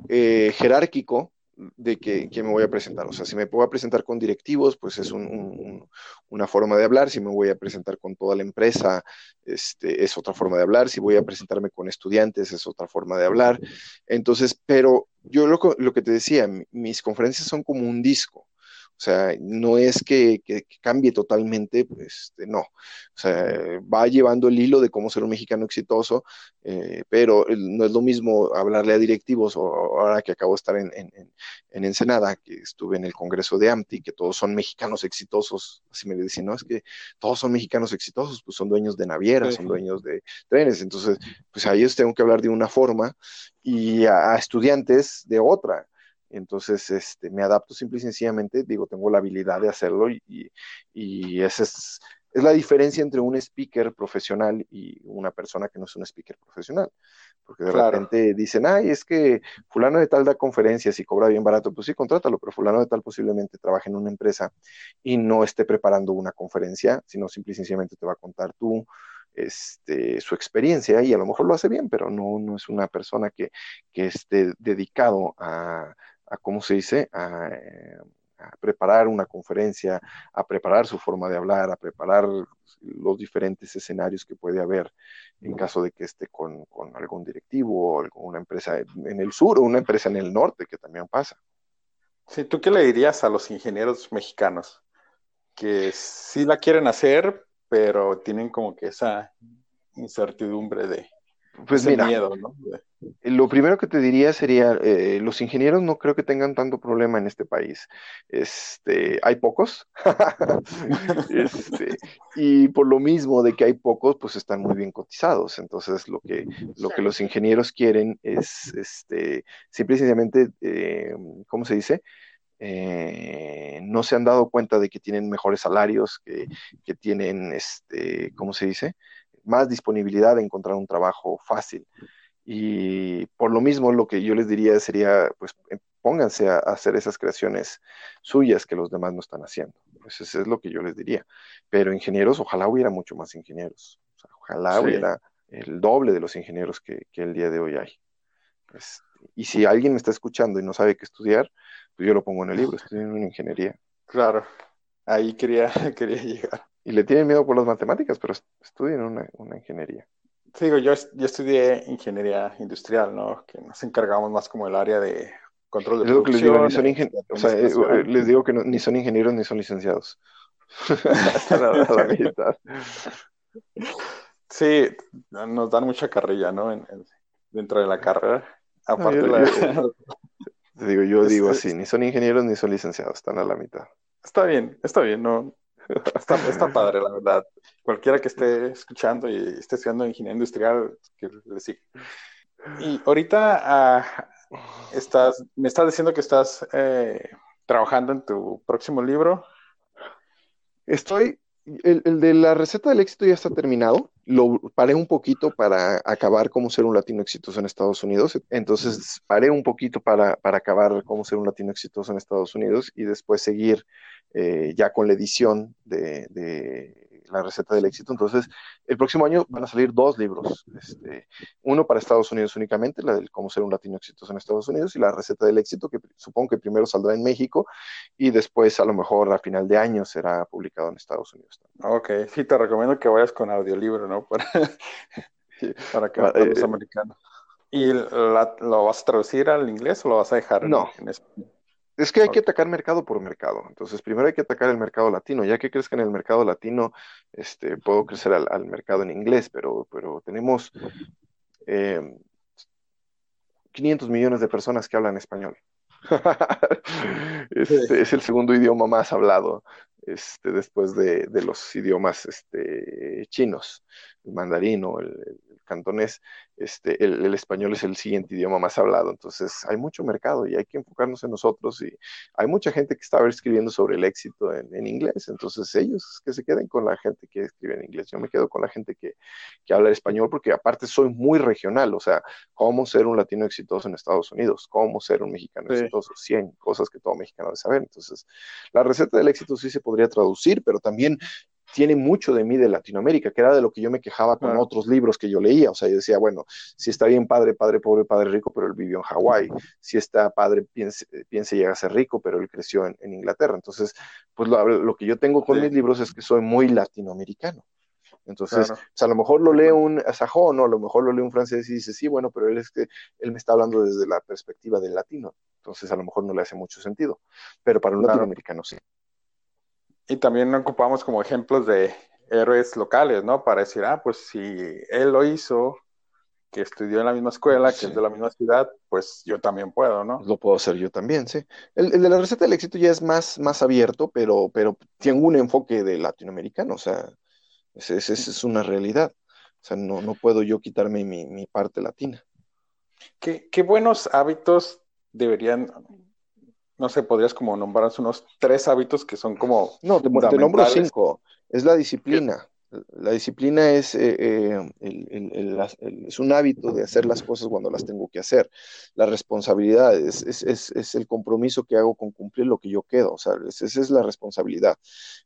eh, jerárquico de que, que, me voy a presentar. O sea, si me puedo presentar con directivos, pues es una forma de hablar. Si me voy a presentar con toda la empresa, este, es otra forma de hablar. Si voy a presentarme con estudiantes, es otra forma de hablar. Entonces, pero yo lo, lo que te decía, mis conferencias son como un disco. O sea, no es que, cambie totalmente, pues no. O sea, va llevando el hilo de cómo ser un mexicano exitoso, eh, pero no es lo mismo hablarle a directivos, o ahora que acabo de estar en, en, Ensenada, que estuve en el Congreso de AMTI, que todos son mexicanos exitosos, así me dicen, no, es que todos son mexicanos exitosos, pues son dueños de navieras, son dueños de trenes, entonces, pues a ellos tengo que hablar de una forma y a estudiantes de otra. Entonces, este, me adapto simple y sencillamente, digo, tengo la habilidad de hacerlo y, y, esa es, es, la diferencia entre un speaker profesional y una persona que no es un speaker profesional. Porque de repente dicen, ay, es que fulano de tal da conferencias y cobra bien barato, pues sí, contrátalo, pero fulano de tal posiblemente trabaje en una empresa y no esté preparando una conferencia, sino simple y sencillamente te va a contar tú, este, su experiencia y a lo mejor lo hace bien, pero no, no es una persona que, que esté dedicado a, a ¿cómo se dice? Eh, a, preparar una conferencia, a preparar su forma de hablar, a preparar los diferentes escenarios que puede haber en caso de que esté con, algún directivo o una empresa en el sur o una empresa en el norte, que también pasa. Sí, ¿tú qué le dirías a los ingenieros mexicanos? Que sí la quieren hacer, pero tienen como que esa incertidumbre de, pues mira, lo primero que te diría sería, eh, los ingenieros no creo que tengan tanto problema en este país. Este, hay pocos, este, y por lo mismo de que hay pocos, pues están muy bien cotizados. Entonces, lo que, lo que los ingenieros quieren es, este, simple y sencillamente, eh, ¿cómo se dice? Eh, no se han dado cuenta de que tienen mejores salarios, que, que tienen, este, ¿cómo se dice? Más disponibilidad de encontrar un trabajo fácil. Y por lo mismo, lo que yo les diría sería, pues eh, pónganse a, hacer esas creaciones suyas que los demás no están haciendo. Pues eso es lo que yo les diría. Pero ingenieros, ojalá hubiera mucho más ingenieros. ojalá hubiera el doble de los ingenieros que, el día de hoy hay. Pues, y si alguien me está escuchando y no sabe qué estudiar, pues yo lo pongo en el libro, estudio en una ingeniería. Claro, ahí quería, quería llegar y le tienen miedo por las matemáticas, pero estudian una, una ingeniería. Sí, digo, yo, yo estudié ingeniería industrial, ¿no? Que nos encargamos más como el área de control de producción. les digo, o sea, eh, eh, les digo que ni son ingenieros ni son licenciados. sí, nos dan mucha carrilla, ¿no? En, dentro de la carrera. Aparte la... digo, yo digo así, ni son ingenieros ni son licenciados, están a la mitad. Está bien, está bien, no, Está, padre, la verdad. Cualquiera que esté escuchando y esté estudiando ingeniería industrial, que le siga. Y ahorita ah, me estás diciendo que estás eh, trabajando en tu próximo libro. Estoy, el, el, de la receta del éxito ya está terminado. Lo paré un poquito para acabar cómo ser un latino exitoso en Estados Unidos. Entonces paré un poquito para, para acabar cómo ser un latino exitoso en Estados Unidos y después seguir eh, ya con la edición de, la receta del éxito. Entonces, el próximo año van a salir dos libros, este, uno para Estados Unidos únicamente, la del cómo ser un latino exitoso en Estados Unidos, y la receta del éxito, que supongo que primero saldrá en México y después a lo mejor a final de año será publicado en Estados Unidos. Ok, sí, te recomiendo que vayas con audiolibro, ¿no? Para, para que ah, los eh, americanos. ¿Y lo vas a traducir al inglés o lo vas a dejar no. en español? Es que hay que atacar mercado por mercado. Entonces, primero hay que atacar el mercado latino. Ya que crees que en el mercado latino este, puedo crecer al, mercado en inglés, pero, pero tenemos 500 millones de personas que hablan español. Este, es el segundo idioma más hablado este, después de, los idiomas este, chinos, el mandarín o el, cantonés, este, el, español es el siguiente idioma más hablado. Entonces, hay mucho mercado y hay que enfocarnos en nosotros. Y hay mucha gente que está escribiendo sobre el éxito en, inglés. Entonces, ellos que se queden con la gente que escribe en inglés. Yo me quedo con la gente que, que habla español porque, aparte, soy muy regional. O sea, cómo ser un latino exitoso en Estados Unidos, cómo ser un mexicano exitoso, 100 cosas que todo mexicano debe saber. Entonces, la receta del éxito sí se podría traducir, pero también tiene mucho de mí de Latinoamérica, que era de lo que yo me quejaba con otros libros que yo leía. O sea, yo decía, bueno, si está bien padre, padre pobre, padre rico, pero él vivió en Hawái. Si está padre, piense, piense llega a ser rico, pero él creció en, Inglaterra. Entonces, pues lo, que yo tengo con mis libros es que soy muy latinoamericano. Entonces, a lo mejor lo lee un sajón o a lo mejor lo lee un francés y dice, sí, bueno, pero él es que él me está hablando desde la perspectiva del latino. Entonces, a lo mejor no le hace mucho sentido. Pero para un latinoamericano sí. Y también ocupamos como ejemplos de héroes locales, ¿no? Para decir, ah, pues si él lo hizo, que estudió en la misma escuela, que es de la misma ciudad, pues yo también puedo, ¿no? Lo puedo hacer yo también, sí. El, de la receta del éxito ya es más, más abierto, pero, pero tiene un enfoque de latinoamericano, o sea, esa es, es, una realidad. O sea, no, no puedo yo quitarme mi, mi parte latina. ¿Qué, ¿Qué, buenos hábitos deberían no sé, podrías como nombrar unos tres hábitos que son como. No, te, te nombro cinco. Es la disciplina. La disciplina es, eh, eh, es un hábito de hacer las cosas cuando las tengo que hacer. La responsabilidad es, es, el compromiso que hago con cumplir lo que yo quedo. O sea, esa es la responsabilidad.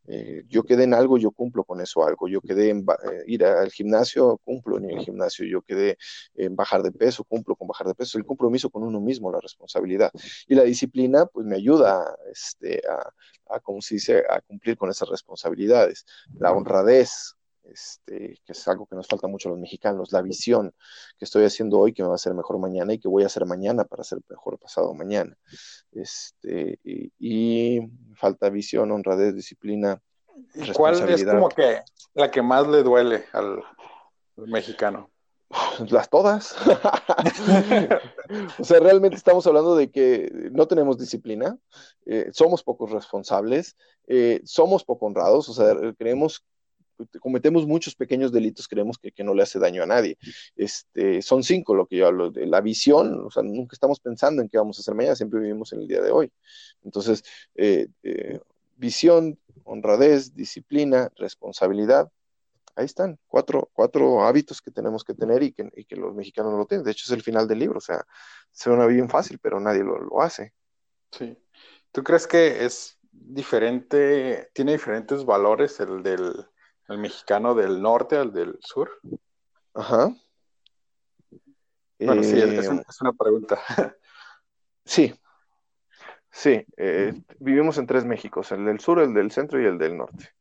Eh, yo quedé en algo, yo cumplo con eso algo. Yo quedé en ir al gimnasio, cumplo en el gimnasio. Yo quedé en bajar de peso, cumplo con bajar de peso. El compromiso con uno mismo, la responsabilidad. Y la disciplina, pues me ayuda este, a, a, como a cumplir con esas responsabilidades. La honradez, este, que es algo que nos falta mucho a los mexicanos, la visión que estoy haciendo hoy que me va a hacer mejor mañana y que voy a hacer mañana para ser mejor pasado mañana. Este, y, falta visión, honradez, disciplina. ¿Cuál es como que la que más le duele al, mexicano? Las todas. o sea, realmente estamos hablando de que no tenemos disciplina, eh, somos pocos responsables, eh, somos poco honrados, o sea, creemos cometemos muchos pequeños delitos, creemos que, no le hace daño a nadie. Este, son cinco lo que yo hablo, de la visión, o sea, nunca estamos pensando en qué vamos a hacer mañana, siempre vivimos en el día de hoy. Entonces, eh, eh, visión, honradez, disciplina, responsabilidad, ahí están, cuatro, cuatro hábitos que tenemos que tener y que, y que, los mexicanos no lo tienen. De hecho, es el final del libro, o sea, suena bien fácil, pero nadie lo, lo hace. Sí. ¿Tú crees que es diferente, tiene diferentes valores el del ¿El mexicano del norte al del sur? Ajá. Bueno, sí, es, una, pregunta. sí, sí. Eh, vivimos en tres Méxicos, el del sur, el del centro y el del norte.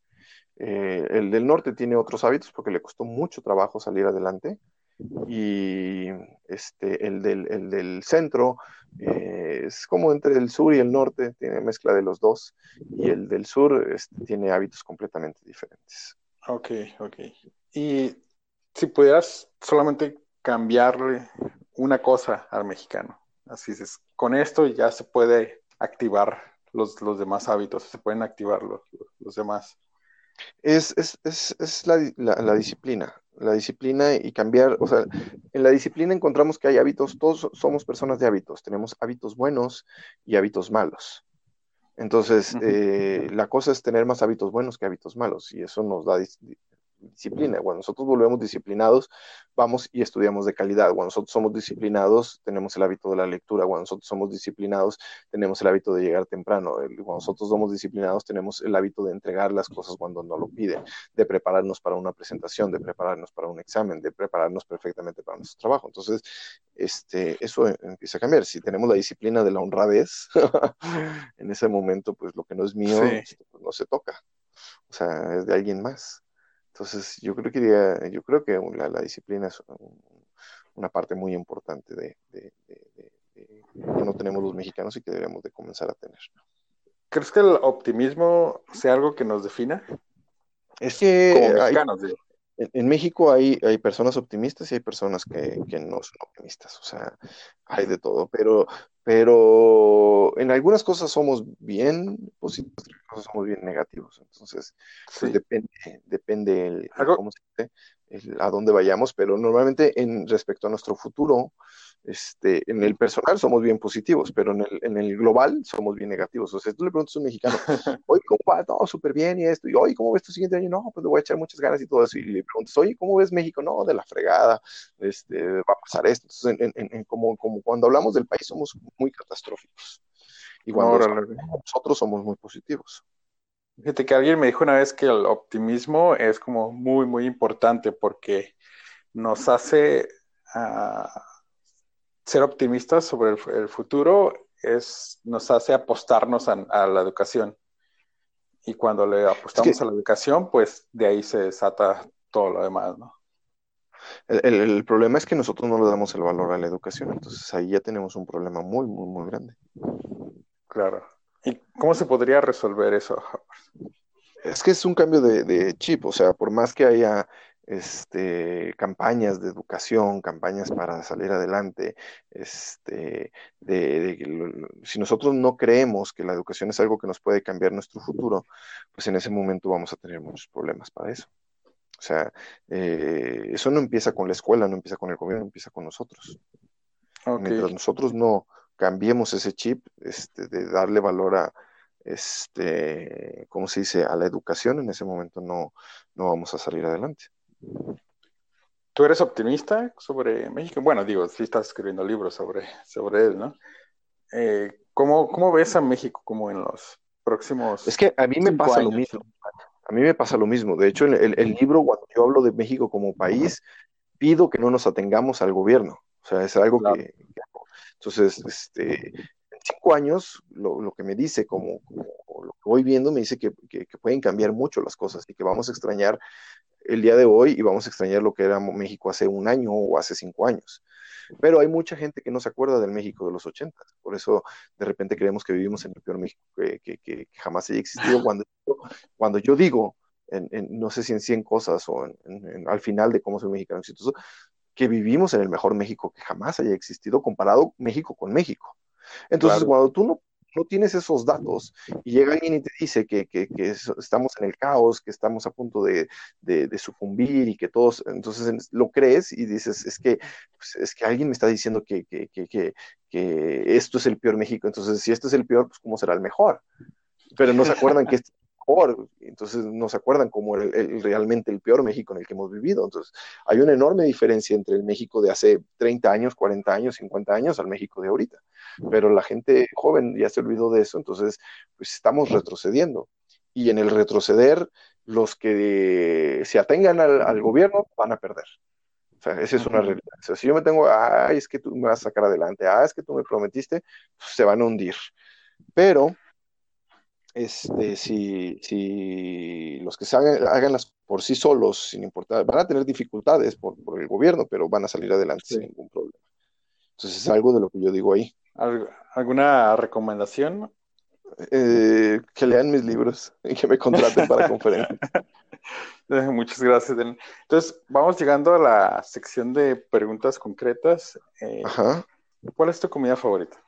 Eh, el del norte tiene otros hábitos porque le costó mucho trabajo salir adelante. Y este, el, del, del centro eh, es como entre el sur y el norte, tiene mezcla de los dos. Y el del sur este, tiene hábitos completamente diferentes. Ok, ok. Y si pudieras solamente cambiarle una cosa al mexicano, así es, con esto ya se puede activar los, los demás hábitos, se pueden activar los, los demás. Es, es, es, es la, la, disciplina, la disciplina y cambiar, o sea, en la disciplina encontramos que hay hábitos, todos somos personas de hábitos, tenemos hábitos buenos y hábitos malos. Entonces, eh, la cosa es tener más hábitos buenos que hábitos malos y eso nos da disciplina. Cuando nosotros volvemos disciplinados, vamos y estudiamos de calidad. Cuando nosotros somos disciplinados, tenemos el hábito de la lectura. Cuando nosotros somos disciplinados, tenemos el hábito de llegar temprano. Cuando nosotros somos disciplinados, tenemos el hábito de entregar las cosas cuando no lo piden, de prepararnos para una presentación, de prepararnos para un examen, de prepararnos perfectamente para nuestro trabajo. Entonces, este, eso empieza a cambiar. Si tenemos la disciplina de la honradez, en ese momento, pues lo que no es mío, pues, no se toca. O sea, es de alguien más. Entonces, yo creo que, yo creo que la, disciplina es una parte muy importante de, que no tenemos los mexicanos y que debemos de comenzar a tener. ¿Crees que el optimismo sea algo que nos defina? Es que en, México hay, hay personas optimistas y hay personas que, no son optimistas, o sea, hay de todo, pero, pero en algunas cosas somos bien positivos, en otras cosas somos bien negativos, entonces pues depende, depende el, ¿cómo se dice? a dónde vayamos, pero normalmente en respecto a nuestro futuro, este, en el personal somos bien positivos, pero en el, en el global somos bien negativos. O sea, tú le preguntas a un mexicano, oye, ¿cómo va? Todo súper bien y esto, y oye, ¿cómo ves tu siguiente año? No, pues le voy a echar muchas ganas y todo eso. Y le preguntas, oye, ¿cómo ves México? No, de la fregada, este, va a pasar esto. Entonces, en, como, como cuando hablamos del país somos muy catastróficos. Y cuando nosotros somos muy positivos. Fíjate que alguien me dijo una vez que el optimismo es como muy, muy importante porque nos hace uh, ser optimistas sobre el, futuro, es, nos hace apostarnos a, la educación. Y cuando le apostamos a la educación, pues de ahí se desata todo lo demás, ¿no? El, el, problema es que nosotros no le damos el valor a la educación, entonces ahí ya tenemos un problema muy, muy, muy grande. Claro. ¿Y cómo se podría resolver eso? Es que es un cambio de, chip, o sea, por más que haya este, campañas de educación, campañas para salir adelante, este, de, si nosotros no creemos que la educación es algo que nos puede cambiar nuestro futuro, pues en ese momento vamos a tener muchos problemas para eso. O sea, eh, eso no empieza con la escuela, no empieza con el gobierno, empieza con nosotros. Mientras nosotros no, cambiemos ese chip este, de darle valor a, este, ¿cómo se dice?, a la educación, en ese momento no, no vamos a salir adelante. ¿Tú eres optimista sobre México? Bueno, digo, sí estás escribiendo libros sobre, sobre él, ¿no? Eh, ¿cómo, ves a México como en los próximos... Es que a mí me pasa lo mismo. A mí me pasa lo mismo. De hecho, el, el libro, cuando yo hablo de México como país, pido que no nos atengamos al gobierno. O sea, es algo que, entonces, este, en cinco años, lo, que me dice, como, lo que voy viendo, me dice que, pueden cambiar mucho las cosas y que vamos a extrañar el día de hoy y vamos a extrañar lo que era México hace un año o hace cinco años. Pero hay mucha gente que no se acuerda del México de los 80. Por eso de repente creemos que vivimos en el peor México que, jamás haya existido. Cuando, cuando yo digo, no sé si en 100 cosas o al final de cómo soy mexicano exitoso, que vivimos en el mejor México que jamás haya existido comparado México con México. Entonces, cuando tú no, no, tienes esos datos y llega alguien y te dice que, que, estamos en el caos, que estamos a punto de, de, sucumbir y que todos, entonces lo crees y dices, es que, pues, es que alguien me está diciendo que, que, esto es el peor México, entonces si este es el peor, pues ¿cómo será el mejor? Pero no se acuerdan que este entonces no se acuerdan como el, realmente el peor México en el que hemos vivido. Entonces hay una enorme diferencia entre el México de hace 30 años, 40 años, 50 años al México de ahorita. Pero la gente joven ya se olvidó de eso, entonces pues estamos retrocediendo. Y en el retroceder, los que se atengan al, gobierno van a perder. O sea, esa es una realidad. O sea, si yo me tengo, ay, es que tú me vas a sacar adelante, ah, es que tú me prometiste, pues se van a hundir. Pero este, si, si los que se hagan, háganlas por sí solos, sin importar, van a tener dificultades por, el gobierno, pero van a salir adelante sin ningún problema. Entonces es algo de lo que yo digo ahí. ¿Alguna recomendación? Eh, que lean mis libros y que me contraten para conferencias. Muchas gracias. Entonces, vamos llegando a la sección de preguntas concretas. Eh, ¿Cuál es tu comida favorita?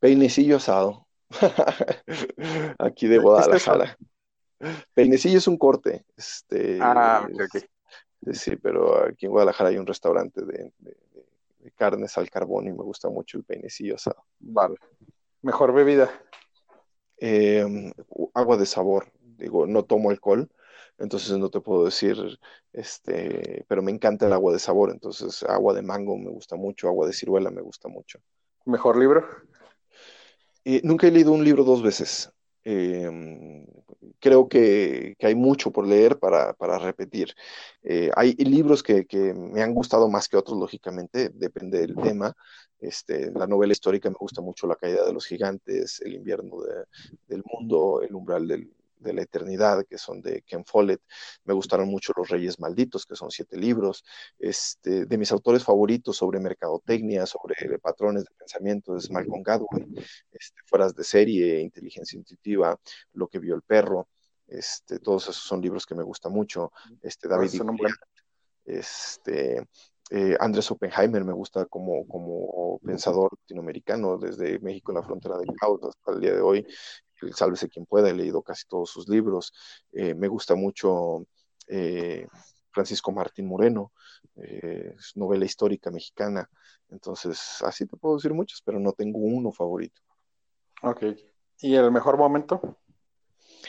Peinecillo asado. Aquí de Guadalajara. Peinecillo es un corte. Este, ah, ok, Sí, pero aquí en Guadalajara hay un restaurante de, carnes al carbón y me gusta mucho el peinecillo asado. Vale. Mejor bebida. Em, agua de sabor. Digo, no tomo alcohol, entonces no te puedo decir, este, pero me encanta el agua de sabor. Entonces, agua de mango me gusta mucho, agua de ciruela me gusta mucho. ¿Mejor libro? Eh, nunca he leído un libro dos veces. Em, creo que, hay mucho por leer para, repetir. Eh, hay libros que, me han gustado más que otros, lógicamente, depende del tema. Este, la novela histórica me gusta mucho La caída de los gigantes, El invierno del mundo, El umbral del, de la eternidad, que son de Ken Follett. Me gustaron mucho Los Reyes Malditos, que son siete libros. Este, de mis autores favoritos sobre mercadotecnia, sobre patrones de pensamiento, es Malcolm Gladwell, este, Fueras de serie, Inteligencia intuitiva, Lo que vio el perro. Este, todos esos son libros que me gustan mucho. Este, David este, eh, Andrés Oppenheimer me gusta como, como pensador latinoamericano desde México en la frontera del caos hasta el día de hoy. Sálvese quien pueda, he leído casi todos sus libros. Eh, me gusta mucho eh, Francisco Martín Moreno, novela histórica mexicana. Entonces, así te puedo decir muchos, pero no tengo uno favorito. Ok. ¿Y el mejor momento?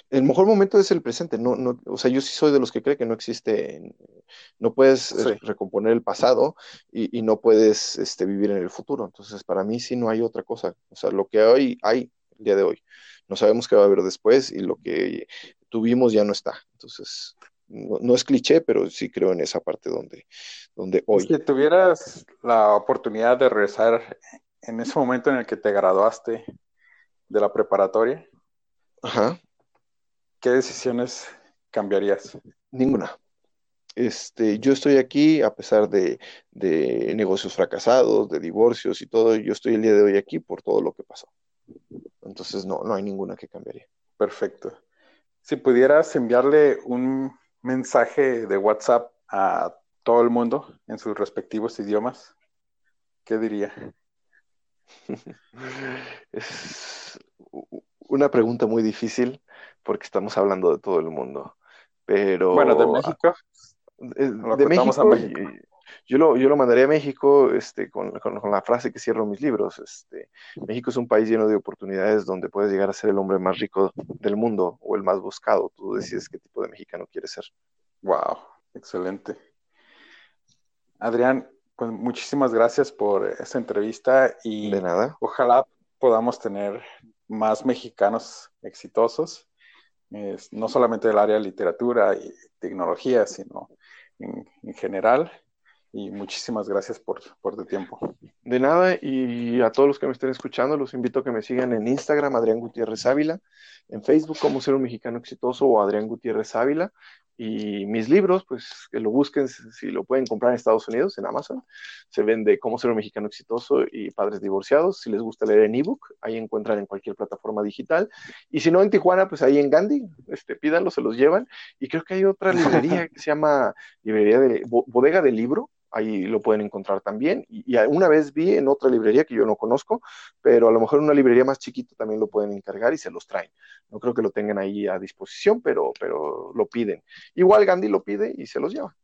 El mejor momento es el presente. No, no, o sea, yo sí soy de los que cree que no existe, no puedes eh, recomponer el pasado y, no puedes este, vivir en el futuro. Entonces, para mí sí no hay otra cosa. O sea, lo que hoy hay el día de hoy. No sabemos qué va a haber después y lo que tuvimos ya no está. Entonces, no, es cliché, pero sí creo en esa parte donde, donde hoy. Si tuvieras la oportunidad de regresar en ese momento en el que te graduaste de la preparatoria, ¿qué decisiones cambiarías? Ninguna. Este, yo estoy aquí a pesar de, de, negocios fracasados, de divorcios y todo, yo estoy el día de hoy aquí por todo lo que pasó. Entonces no, no hay ninguna que cambiaría. Perfecto. Si pudieras enviarle un mensaje de WhatsApp a todo el mundo en sus respectivos idiomas, ¿qué diría? es una pregunta muy difícil porque estamos hablando de todo el mundo. Pero. Bueno, de México. Eh, de, México, Yo, lo, yo lo mandaría a México este, con, la frase que cierro mis libros. Este, México es un país lleno de oportunidades donde puedes llegar a ser el hombre más rico del mundo o el más buscado. Tú decides qué tipo de mexicano quieres ser. Wow, excelente. Adrián, pues muchísimas gracias por esta entrevista y de nada. ojalá podamos tener más mexicanos exitosos, no solamente del área de literatura y tecnología, sino en, general. Y muchísimas gracias por, por, tu tiempo. De nada, y a todos los que me estén escuchando, los invito a que me sigan en Instagram, Adrián Gutiérrez Ávila, en Facebook como ser un mexicano exitoso o Adrián Gutiérrez Ávila, y mis libros, pues que lo busquen si lo pueden comprar en Estados Unidos, en Amazon. Se vende Cómo ser un mexicano exitoso y Padres divorciados. Si les gusta leer en ebook, ahí encuentran en cualquier plataforma digital. Y si no en Tijuana, pues ahí en Gandhi, este, pídanlo, se los llevan. Y creo que hay otra librería que se llama librería de bodega de libro, ahí lo pueden encontrar también. Y, una vez vi en otra librería que yo no conozco, pero a lo mejor en una librería más chiquita también lo pueden encargar y se los traen. No creo que lo tengan ahí a disposición, pero, pero lo piden. Igual Gandhi lo pide y se los lleva.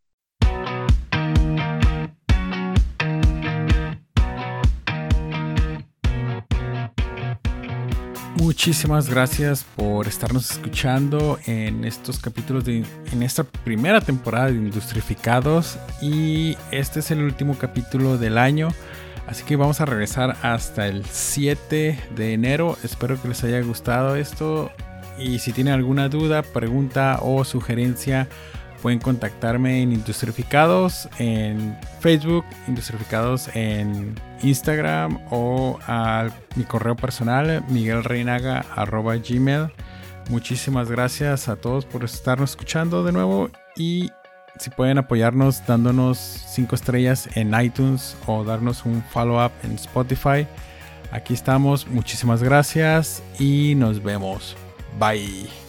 Muchísimas gracias por estarnos escuchando en estos capítulos de en esta primera temporada de Industrificados y este es el último capítulo del año. Así que vamos a regresar hasta el 7 de enero. Espero que les haya gustado esto y si tienen alguna duda, pregunta o sugerencia pueden contactarme en Industrificados en Facebook, Industrificados en Instagram o a mi correo personal miguelreinaga.gmail. Muchísimas gracias a todos por estarnos escuchando de nuevo y si pueden apoyarnos dándonos 5 estrellas en iTunes o darnos un follow up en Spotify. Aquí estamos, muchísimas gracias y nos vemos. Bye.